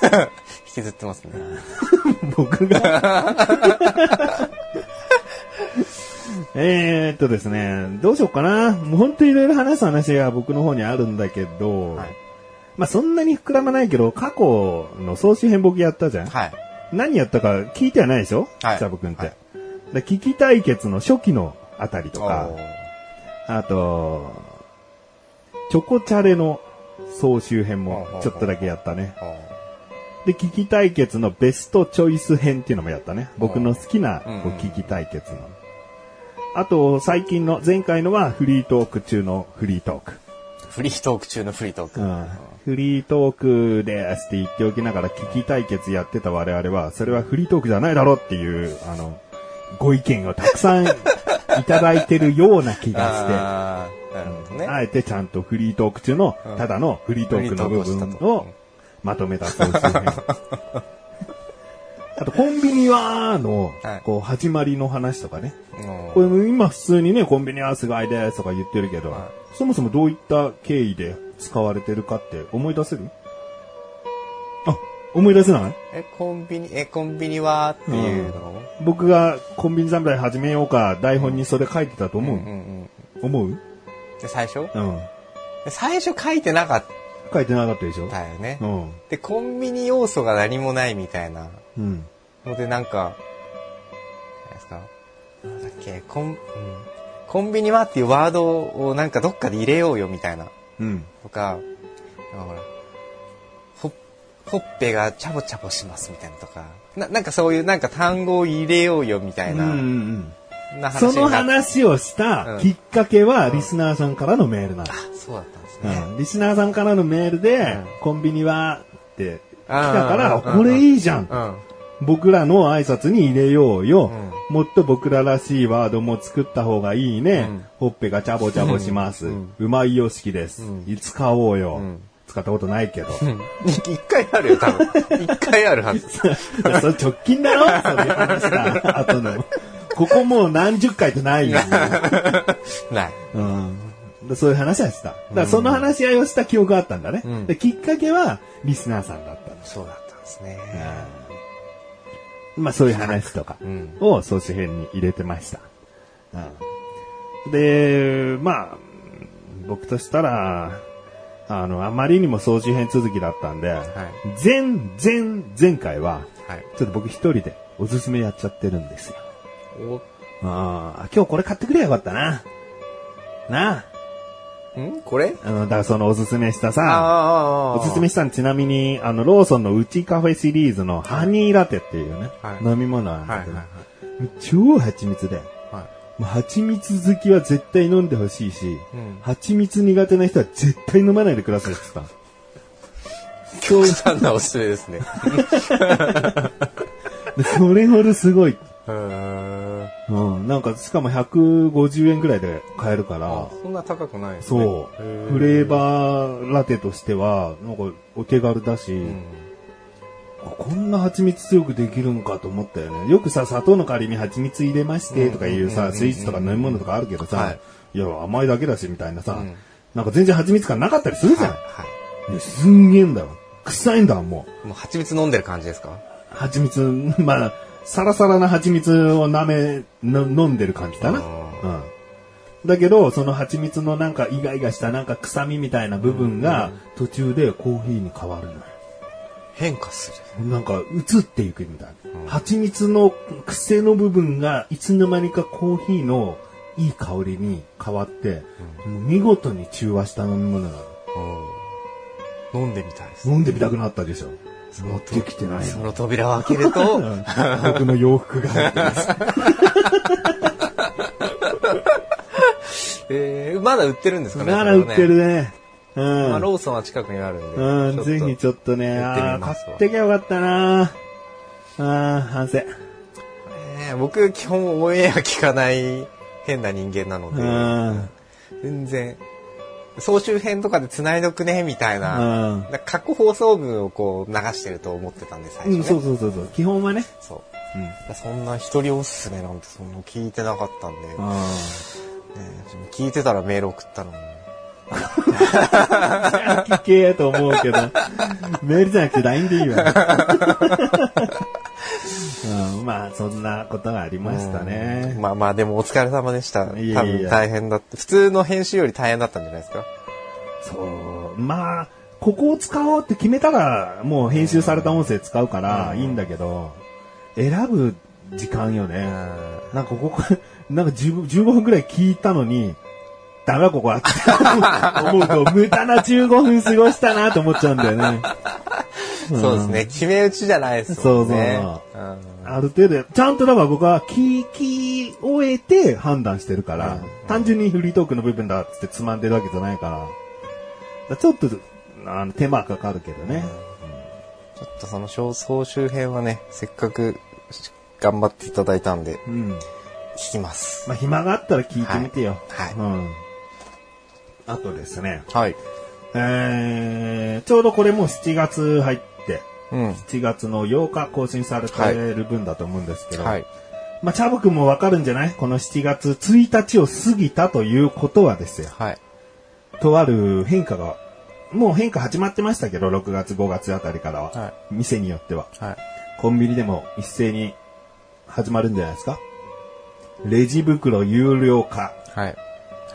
Speaker 2: 引きずってますね。
Speaker 1: 僕が？えーっとですね、どうしようかな。もう本当にいろいろ話す話が僕の方にあるんだけど、
Speaker 2: はい。
Speaker 1: まあそんなに膨らまないけど、過去の総集編僕やったじゃん。
Speaker 2: はい。
Speaker 1: 何やったか聞いてはないでしょ？
Speaker 2: はい
Speaker 1: シャブ君って。
Speaker 2: はい
Speaker 1: で危機対決の初期のあたりとかあと、チョコチャレの総集編もちょっとだけやったね。で、危機対決のベストチョイス編っていうのもやったね。僕の好きな危機対決の。あと、最近の、前回のはフリートーク中のフリートーク。
Speaker 2: フリートーク中のフリートーク。
Speaker 1: うんフリートークですって言っておきながら危機対決やってた我々は、それはフリートークじゃないだろっていう、あの、ご意見をたくさんいただいてるような気が
Speaker 2: あーなるほど
Speaker 1: して、
Speaker 2: ね。
Speaker 1: あえてちゃんとフリートーク中の
Speaker 2: うん、
Speaker 1: ただのフリートークの部
Speaker 2: フリートー
Speaker 1: 分
Speaker 2: クをしたと
Speaker 1: をまとめた総集編。あと、コンビニはの
Speaker 2: はい、
Speaker 1: こう、始まりの話とかね。
Speaker 2: うん
Speaker 1: これ今普通にね、コンビニはすごいですとか言ってるけど、
Speaker 2: は
Speaker 1: そもそもどういった経緯で使われてるかって思い出せる？あ、思い出せない？
Speaker 2: え、コンビニ、え、コンビニはっていうの？
Speaker 1: 僕がコンビニ侍始めようか、台本にそれ書いてたと思う、
Speaker 2: うんうん
Speaker 1: 思う？
Speaker 2: で、最初？
Speaker 1: うん。
Speaker 2: 最初書いてなかっ
Speaker 1: 書いてなかったでしょ？
Speaker 2: たよね。
Speaker 1: う。ん。
Speaker 2: で、コンビニ要素が何もないみたいな。
Speaker 1: うん。
Speaker 2: ので、なんか、何ですか、なんだっけ、コン、うん、コンビニはっていうワードをなんかどっかで入れようよみたいな、
Speaker 1: うん。
Speaker 2: とか、ほら、ほ、ほっぺがチャボチャボしますみたいなとか、ななんかそういうなんか単語を入れようよみたいな、
Speaker 1: うんうん
Speaker 2: な
Speaker 1: その
Speaker 2: 話
Speaker 1: をした
Speaker 2: うん
Speaker 1: きっかけは、リスナーさんからのメールなの。
Speaker 2: あ、そうだったんですね。
Speaker 1: うんリスナーさんからのメールで、
Speaker 2: うん
Speaker 1: コンビニはって来たから、
Speaker 2: うん
Speaker 1: これいいじゃん。
Speaker 2: うん。
Speaker 1: 僕らの挨拶に入れようよ。
Speaker 2: う
Speaker 1: もっと僕ららしいワードも作った方がいいね。
Speaker 2: うん
Speaker 1: ほっぺがチャボチャボします。
Speaker 2: う
Speaker 1: うんまいよ式です。
Speaker 2: うん
Speaker 1: いつ買おうよ、
Speaker 2: うん
Speaker 1: 使ったことないけど。
Speaker 2: 一回あるよ、多分。一回あるはず。
Speaker 1: それ直近だろそれ話した後の。ここもう何十回とないよ。
Speaker 2: ない。
Speaker 1: うんでそういう話はした。だからその話し合いをした記憶があったんだね。
Speaker 2: うん
Speaker 1: できっかけはリスナーさんだった。
Speaker 2: そうだったんですね。
Speaker 1: うんまあそういう話とか
Speaker 2: うん。
Speaker 1: を総集編に入れてました。うんで、まあ、僕としたら、あの、あまりにも総集編続きだったんで、前、前、前回は、
Speaker 2: はい。
Speaker 1: ちょっと僕一人でおすすめやっちゃってるんですよ。
Speaker 2: お、
Speaker 1: ああ、今日これ買ってくればよかったな。な
Speaker 2: ん？これ？
Speaker 1: あ。あの、だからそのおすすめしたさ、
Speaker 2: あ
Speaker 1: おすすめしたのちなみに、あの、ローソンのうちカフェシリーズのハニーラテっていうね、
Speaker 2: はい
Speaker 1: 飲み物なん
Speaker 2: はいはい
Speaker 1: だけど、
Speaker 2: はい。
Speaker 1: 超蜂蜜で、
Speaker 2: はい。
Speaker 1: もう蜂蜜好きは絶対飲んでほしいし、
Speaker 2: うん。
Speaker 1: 蜂蜜苦手な人は絶対飲まないでくださいって言って
Speaker 2: 極端なおすすめですね。
Speaker 1: それほどすごい。うん。なんか、しかも150円くらいで買えるから
Speaker 2: あ、、そんな高くないですね。
Speaker 1: そう。フレーバーラテとしては、なんかお手軽だし、
Speaker 2: うん。
Speaker 1: あこんな蜂蜜強くできるんかと思ったよね。よくさ、砂糖の代わりに蜂蜜入れましてとかいうさ、スイーツとか飲み物とかあるけどさ、
Speaker 2: はい
Speaker 1: い、や、甘いだけだし、みたいなさ、
Speaker 2: うん
Speaker 1: なんか全然蜂蜜感なかったりするじゃん。
Speaker 2: はい。はい
Speaker 1: ですんげえんだよ。臭いんだ、もう。
Speaker 2: もう蜂蜜飲んでる感じですか？
Speaker 1: 蜂蜜、まあ、サラサラな蜂蜜を舐め、の飲んでる感じだな。
Speaker 2: う
Speaker 1: うん。だけど、その蜂蜜のなんかイガイガしたなんか臭みみたいな部分が途中でコーヒーに変わるのよ。
Speaker 2: 変化する。
Speaker 1: なんか移っていくみたいな。蜂蜜の癖の部分がいつの間にかコーヒーのいい香りに変わって、もう見事に中和した飲み物なの。
Speaker 2: うん。飲んでみたいです。
Speaker 1: 飲んでみたくなったでしょ。持ってきてない
Speaker 2: そ
Speaker 1: の。
Speaker 2: の扉を開けると、
Speaker 1: 僕の洋服が入ってます。
Speaker 2: えー、まだ売ってるんですかね
Speaker 1: なら売ってる
Speaker 2: ね。
Speaker 1: ね。うん。
Speaker 2: まあ、ローソンは近くにあるんで。
Speaker 1: うん、ぜひちょっとね、
Speaker 2: やってみ
Speaker 1: あー買ってきゃよかったなあー反省。
Speaker 2: えー僕、基本オンエア聞かない変な人間なの
Speaker 1: う
Speaker 2: で、
Speaker 1: ん。
Speaker 2: 全然、総集編とかで繋いどくね、みたいな。過去放送分をこう流してると思ってたんで、最初ね。
Speaker 1: うん、そうそうそうそう。基本はね。
Speaker 2: そう
Speaker 1: うん。
Speaker 2: そんな一人おすすめなんてそんな聞いてなかったんで、ね、
Speaker 1: あ
Speaker 2: 聞いてたらメール送ったのに。
Speaker 1: あ。聞けやと思うけど、メールじゃなくて LINE でいいわ。うん、まあ、そんなことがありましたね。
Speaker 2: まあまあでもお疲れ様でした。多
Speaker 1: いやいや
Speaker 2: 分大変だって。普通の編集より大変だったんじゃないですか？
Speaker 1: そう。まあ、ここを使おうって決めたら、もう編集された音声使うからいいんだけど、選ぶ時間よね。なんかここ、なんか 15, 15分くらい聞いたのに、ダメだここはって思うと、無駄な15分過ごしたなと思っちゃうんだよね。
Speaker 2: そうですね。決め打ちじゃないですもんね。
Speaker 1: そう
Speaker 2: うん
Speaker 1: ある程度、ちゃんとだから僕は聞き終えて判断してるから、
Speaker 2: うん
Speaker 1: 単純にフリートークの部分だっつってつまんでるわけじゃないから、ちょっと、あの、手間かかるけどね。
Speaker 2: ちょっとその総総集編はね、せっかく頑張っていただいたんで、
Speaker 1: うん。
Speaker 2: 聞きます。
Speaker 1: まあ、暇があったら聞いてみてよ。
Speaker 2: はい
Speaker 1: うん。あとですね、
Speaker 2: はい。
Speaker 1: えー、ちょうどこれもう7月入って、
Speaker 2: うん。
Speaker 1: 7月の8日更新されてる分だと思うんですけど、
Speaker 2: はい。
Speaker 1: まあ、チャボくんもわかるんじゃない？この7月1日を過ぎたということはですよ。
Speaker 2: はい。
Speaker 1: とある変化が、もう変化始まってましたけど、6月5月あたりからは。
Speaker 2: はい
Speaker 1: 店によっては。
Speaker 2: はい。
Speaker 1: コンビニでも一斉に始まるんじゃないですか？レジ袋有料化。
Speaker 2: はい。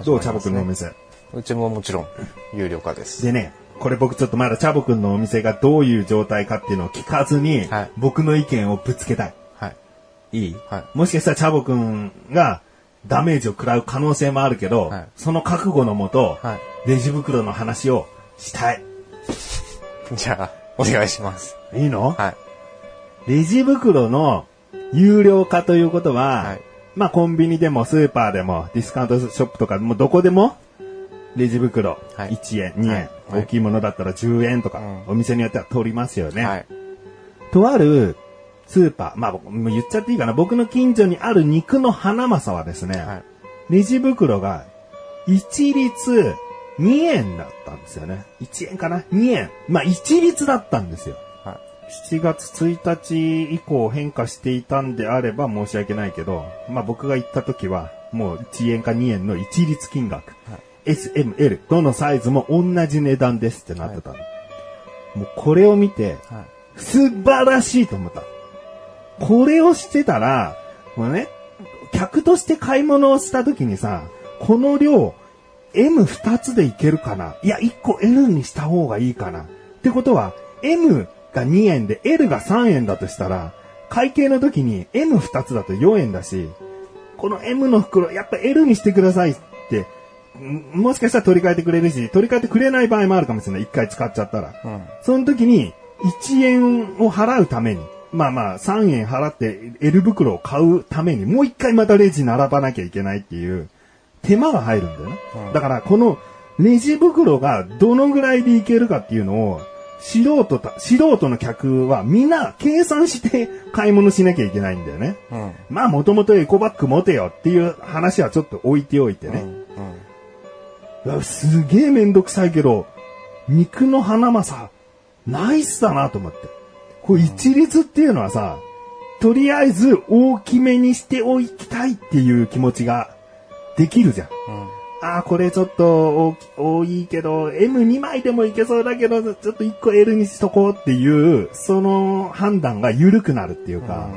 Speaker 1: どう、チャボくんのお
Speaker 2: ね
Speaker 1: 店？
Speaker 2: うちももちろん、有料化です。
Speaker 1: でね、これ僕ちょっとまだチャボくんのお店がどういう状態かっていうのを聞かずに、
Speaker 2: はい
Speaker 1: 僕の意見をぶつけたい。
Speaker 2: はい。
Speaker 1: いい、
Speaker 2: はい
Speaker 1: もしかしたらチャボくんがダメージを食らう可能性もあるけど、
Speaker 2: はい
Speaker 1: その覚悟のもと、
Speaker 2: は
Speaker 1: レジ袋の話をしたい。
Speaker 2: い。じゃあ、お願いします。
Speaker 1: いいの、
Speaker 2: はい。
Speaker 1: レジ袋の有料化ということは、
Speaker 2: はい
Speaker 1: まあコンビニでもスーパーでもディスカウントショップとかもうどこでもレジ袋
Speaker 2: はい
Speaker 1: 1円、2円、
Speaker 2: はい
Speaker 1: 大きいものだったら10円とか、
Speaker 2: うん
Speaker 1: お店によっては取りますよね。
Speaker 2: はい。
Speaker 1: とあるスーパー、まあ僕言っちゃっていいかな、僕の近所にある肉の花正はですね、
Speaker 2: はい。
Speaker 1: レジ袋が一律2円だったんですよね。1円かな ?2 円。まあ一律だったんですよ。
Speaker 2: は
Speaker 1: 7月1日以降変化していたんであれば申し訳ないけど、まあ僕が行った時はもう1円か2円の一律金額。
Speaker 2: はい
Speaker 1: S、M、L、どのサイズも同じ値段ですってなってたの。もうこれを見て、
Speaker 2: い。はい。
Speaker 1: 素晴らしいと思った。これをしてたら、もうね、客として買い物をした時にさ、この量、M2 つでいけるかないや、1個 L にした方がいいかなってことは、M が2円で L が3円だとしたら、会計の時に M2 つだと4円だし、この M の袋、やっぱ L にしてくださいって、んもしかしたら取り替えてくれるし、取り替えてくれない場合もあるかもしれない。1回使っちゃったら。
Speaker 2: うん。
Speaker 1: その時に、1円を払うために、まあまあ、3円払って L 袋を買うために、もう一回またレジ並ばなきゃいけないっていう、手間が入るんだよね。
Speaker 2: うん
Speaker 1: だから、この、レジ袋がどのぐらいでいけるかっていうのを、素人た、素人の客はみんな計算して買い物しなきゃいけないんだよね。
Speaker 2: うん。
Speaker 1: まあ、もともとエコバッグ持てよっていう話はちょっと置いておいてね。
Speaker 2: うん。
Speaker 1: すげえめんどくさいけど、肉の花正、ナイスだなと思って。こう一律っていうのはさ、とりあえず大きめにしておきたいっていう気持ちができるじゃん。
Speaker 2: うん。
Speaker 1: ああ、これちょっと多いけど、M2 枚でもいけそうだけど、ちょっと1個 L にしとこうっていう、その判断が緩くなるっていうか、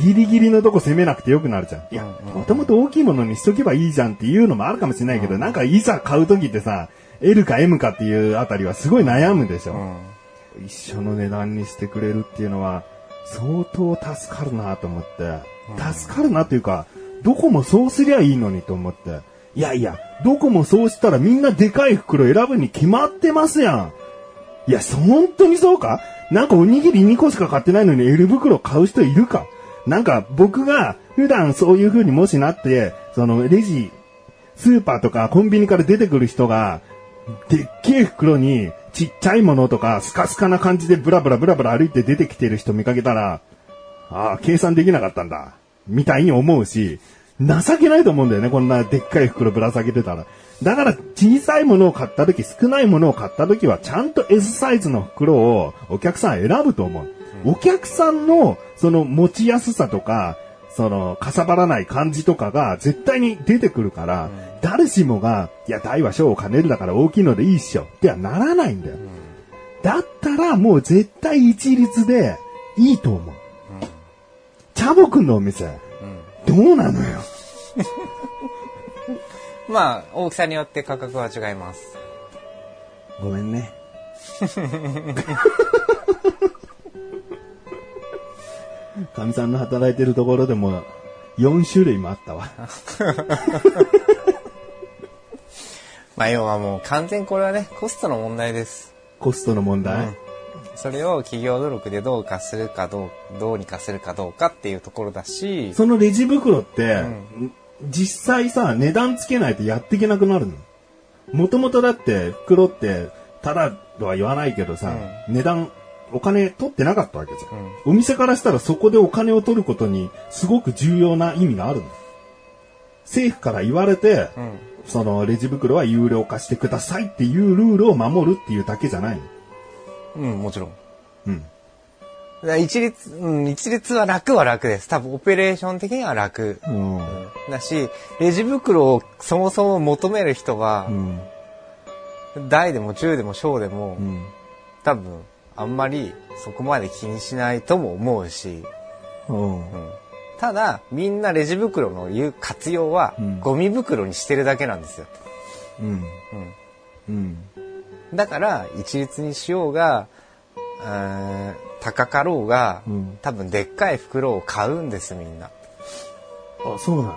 Speaker 1: ギリギリのとこ攻めなくてよくなるじゃん。いやもともと大きいものにしとけばいいじゃんっていうのもあるかもしれないけど、なんかいざ買うときってさ、L か M かっていうあたりはすごい悩むでしょ。
Speaker 2: うん。
Speaker 1: 一緒の値段にしてくれるっていうのは、相当助かるなと思って、助かるなっていうか、どこもそうすりゃいいのにと思って、いやいや、どこもそうしたらみんなでかい袋選ぶに決まってますやん。いや、そ本当にそうか？なんかおにぎり2個しか買ってないのに L 袋買う人いるか？なんか僕が普段そういう風にもしなって、そのレジ、スーパーとかコンビニから出てくる人が、でっけえ袋にちっちゃいものとかスカスカな感じでブラブラブラブラ歩いて出てきてる人見かけたら、ああ、計算できなかったんだ。みたいに思うし、情けないと思うんだよね、こんなでっかい袋ぶら下げてたら。だから、小さいものを買った時、少ないものを買った時は、ちゃんと S サイズの袋をお客さん選ぶと思う。お客さんの、その持ちやすさとか、その、かさばらない感じとかが絶対に出てくるから、誰しもが、いや、大は小を兼ねるだから大きいのでいいっしょ。ってはならないんだよ。だったら、もう絶対一律でいいと思う。チャボくんのお店、どうなのよ。
Speaker 2: まあ、大きさによって価格は違います。
Speaker 1: ごめんね。かみさんの働いてるところでも4種類もあったわ。
Speaker 2: まあ、要はもう完全これはね、コストの問題です。
Speaker 1: コストの問題。
Speaker 2: それを企業努力でどうかするかどう、どうにかするかどうかっていうところだし、
Speaker 1: そのレジ袋って、実際さ、値段つけないとやっていけなくなるの。もともとだって、袋って、ただとは言わないけどさ、値段、お金取ってなかったわけじゃん。お店からしたらそこでお金を取ることに、すごく重要な意味があるの。政府から言われて、
Speaker 2: うん。
Speaker 1: そのレジ袋は有料化してくださいっていうルールを守るっていうだけじゃないの。
Speaker 2: うん、もちろん。
Speaker 1: うん。
Speaker 2: 一律、うん、一律は楽は楽です。多分オペレーション的には楽。
Speaker 1: うん。
Speaker 2: だし、レジ袋をそもそも求める人は
Speaker 1: う、ん。
Speaker 2: 大でも中でも小でも、
Speaker 1: うん。
Speaker 2: 多分、あんまりそこまで気にしないとも思うし、
Speaker 1: うん。
Speaker 2: うんただ、みんなレジ袋の言う活用は
Speaker 1: うん、
Speaker 2: ゴミ袋にしてるだけなんですよ。
Speaker 1: うん。
Speaker 2: うん
Speaker 1: うん。
Speaker 2: だから、一律にしようが、高かろうが、
Speaker 1: うん
Speaker 2: 多分でっかい袋を買うんです、みんな。
Speaker 1: あ、そうなの？
Speaker 2: うん、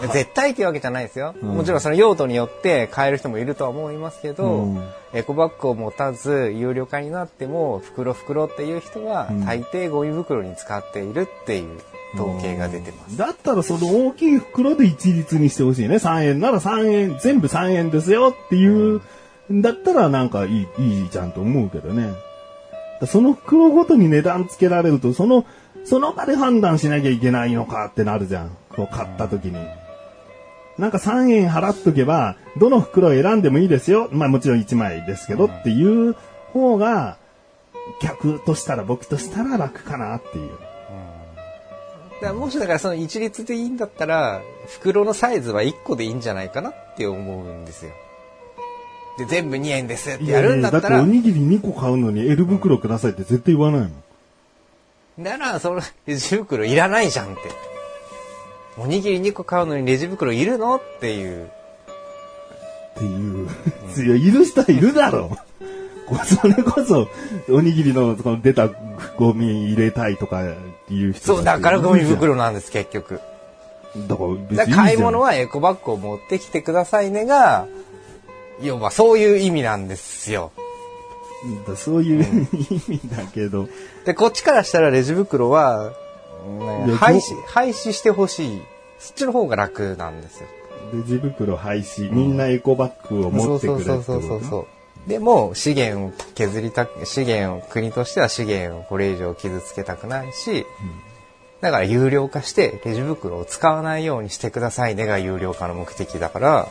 Speaker 2: 絶対っていうわけじゃないですよ、
Speaker 1: うん
Speaker 2: もちろんその用途によって買える人もいるとは思いますけど、
Speaker 1: うん
Speaker 2: エコバッグを持たず有料化になっても袋袋っていう人は
Speaker 1: うん
Speaker 2: 大抵ゴミ袋に使っているっていう統計が出てます。
Speaker 1: だったらその大きい袋で一律にしてほしいね。3円なら3円、全部3円ですよっていう、だったらなんかいい、いいじゃんと思うけどね。だその袋ごとに値段つけられると、その、その場で判断しなきゃいけないのかってなるじゃん。こう買った時に。なんか3円払っとけば、どの袋を選んでもいいですよ。まあもちろん1枚ですけどっていう方が、客としたら僕としたら楽かなっていう。
Speaker 2: だからもしだからその一律でいいんだったら袋のサイズは1個でいいんじゃないかなって思うんですよ。で全部2円ですってやるんだったら
Speaker 1: いやいやだっておにぎり2個買うのに L 袋くださいって絶対言わないもん。
Speaker 2: なら、その、レジ袋いらないじゃんって。おにぎり2個買うのにレジ袋いるの？っていう。
Speaker 1: っていう。いや、いる人はいるだろう。こ それこそ、おにぎりのこの出たゴミ入れたいとかいう人
Speaker 2: そう、だからゴミ袋なんです、結局。
Speaker 1: だから別に
Speaker 2: 買い物はエコバッグを持ってきてくださいねが、要はそういう意味なんですよ。
Speaker 1: だそういう意味だけど、
Speaker 2: で、こっちからしたらレジ袋は、ね廃止、廃止してほしい。そっちの方が楽なんですよ。
Speaker 1: レジ袋廃止、みんなエコバッグを持ってくれ
Speaker 2: そうそうそうそう。でも、資源を削りたく、資源を、国としては資源をこれ以上傷つけたくないし、だから有料化して、レジ袋を使わないようにしてくださいねが有料化の目的だから、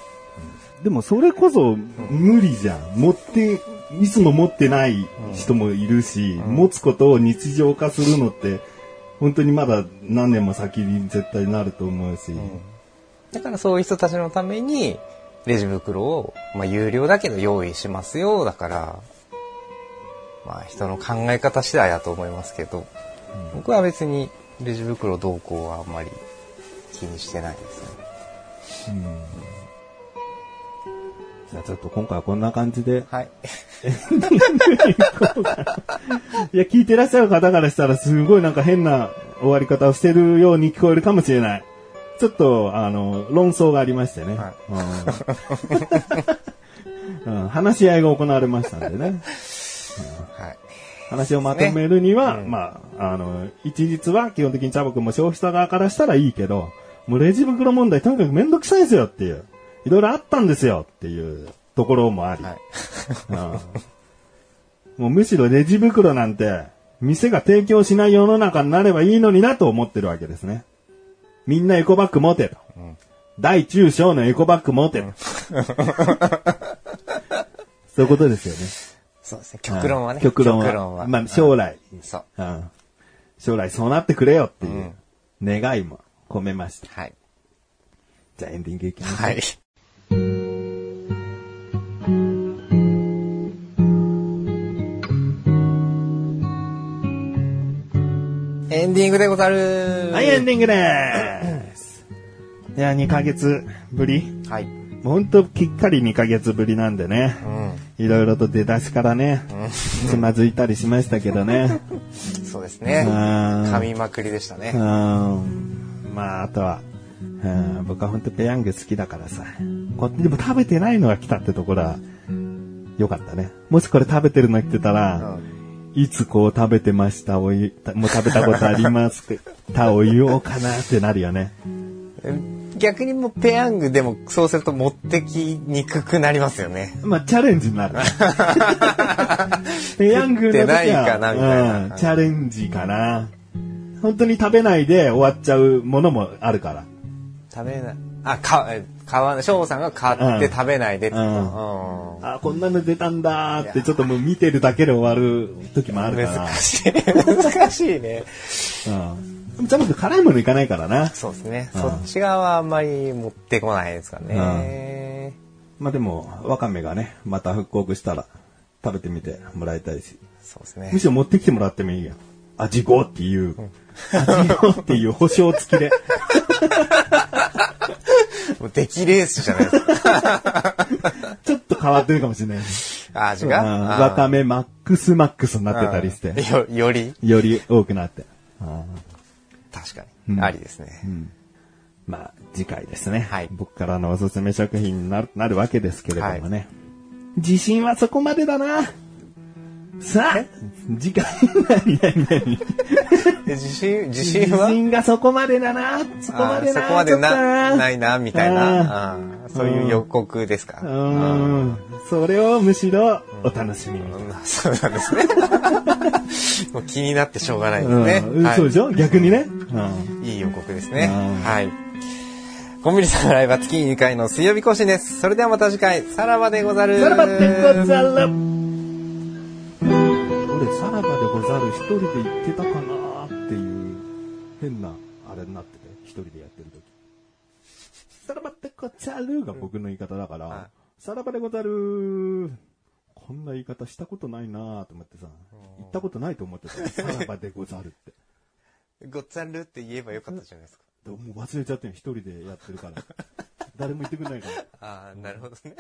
Speaker 1: でもそれこそ無理じゃん。持って、いつも持ってない人もいるし、持つことを日常化するのって、本当にまだ何年も先に絶対なると思うし。
Speaker 2: だからそういう人たちのために、レジ袋を、まあ、有料だけど用意しますよ。だから、まあ、人の考え方次第だと思いますけど、僕は別にレジ袋動向はあんまり気にしてないですね。
Speaker 1: じゃあちょっと今回はこんな感じで。
Speaker 2: はい。
Speaker 1: いや、聞いてらっしゃる方からしたらすごいなんか変な終わり方をしてるように聞こえるかもしれない。ちょっと、あの、論争がありましてね。
Speaker 2: は
Speaker 1: うんうん話し合いが行われましたんでね。
Speaker 2: はい。
Speaker 1: 話をまとめるには、
Speaker 2: うん
Speaker 1: まあ、あの、一律は基本的にチャボくんも消費者側からしたらいいけど、もうレジ袋問題とにかくめんどくさいですよっていう、いろいろあったんですよっていうところもあり、
Speaker 2: はい。
Speaker 1: うんもうむしろレジ袋なんて、店が提供しない世の中になればいいのになと思ってるわけですね。みんなエコバッグ持てと。大中小のエコバッグ持てと。そういうことですよね。
Speaker 2: そうですね。極論はね。
Speaker 1: 極論は。
Speaker 2: は
Speaker 1: まあ、将来、
Speaker 2: そう。
Speaker 1: うん将来そうなってくれよっていう願いも込めました。
Speaker 2: はい。
Speaker 1: じゃあエンディングいきます。
Speaker 2: はい。ディングでござる
Speaker 1: はい、エンディングでーす。いや、2ヶ月ぶり
Speaker 2: はい。
Speaker 1: もうほんときっかり2ヶ月ぶりなんでね。
Speaker 2: うん。
Speaker 1: いろいろと出だしからね、つまずいたりしましたけどね。
Speaker 2: そうですね。
Speaker 1: うん
Speaker 2: 噛みまくりでした
Speaker 1: う
Speaker 2: ね。
Speaker 1: ん。まあ、あとは、うん僕は本当ペヤング好きだからさ。こでも食べてないのが来たってところは、よかったね。もしこれ食べてるの来てたら、いつこう食べてました？を言う、もう食べたことありますか を言おうかなってなるよね。
Speaker 2: 逆にもうペヤングでもそうすると持ってきにくくなりますよね。
Speaker 1: まあ、チャレンジになる。ペヤングの時
Speaker 2: ないかなみたいな
Speaker 1: うんチャレンジかな。本当に食べないで終わっちゃうものもあるから。
Speaker 2: 食べない。あ、か、え買わ。翔さんが買って食べないでって。
Speaker 1: うん
Speaker 2: うん
Speaker 1: あ、こんなの出たんだーって、ちょっともう見てるだけで終わる時もあるから。
Speaker 2: 難しい。難しいね。
Speaker 1: うん。ちゃんと辛いものいかないからな。
Speaker 2: そうですね。
Speaker 1: うん
Speaker 2: そっち側はあんまり持ってこないですからね。
Speaker 1: まあでも、わかめがね、また復刻したら食べてみてもらいたいし。
Speaker 2: そうですね
Speaker 1: む。しろ持ってきてもらってもいいよ。味5っていう、味5っていう保証付きで。
Speaker 2: もう出来レースじゃないですか。
Speaker 1: ちょっと変わってるかもしれない。
Speaker 2: 味
Speaker 1: う？ん
Speaker 2: が。
Speaker 1: わかめマックスマックスになってたりして、
Speaker 2: よ、より？
Speaker 1: より多くなって。うん
Speaker 2: 確かに。
Speaker 1: うん
Speaker 2: ありですね。
Speaker 1: まあ、次回ですね。
Speaker 2: はい
Speaker 1: 僕からのおすすめ食品になるなるわけですけれどもね。自信はそこまでだな。さあ、次回、何 何何？
Speaker 2: で自信、自信は？
Speaker 1: 自信がそこまでだな。そこまでな。
Speaker 2: そこまでな、ないな、みたい
Speaker 1: あ
Speaker 2: な。そういう予告ですか。
Speaker 1: うーん。それをむしろお楽しみに。
Speaker 2: うんそうなんですね。もう気になってしょうがないです
Speaker 1: うん
Speaker 2: ね。はい
Speaker 1: そうでしょ？逆にね。うん
Speaker 2: いい予告ですね。
Speaker 1: うん
Speaker 2: はい。コンビニさんのライブは月2回の水曜日更新です。それではまた次回、さらばでござる。
Speaker 1: さらばでござる。俺、さらばでござる一人で言ってたかなござるが僕の言い方だから、
Speaker 2: はい
Speaker 1: さらばでござる。こんな言い方したことないなと思ってさ、言ったことないと思ってた。さらばでござるって。
Speaker 2: ごっつぁんるって言えばよかったじゃないですか。
Speaker 1: でももう忘れちゃってん一人でやってるから。誰も言ってくれないから。
Speaker 2: ああ、なるほどね。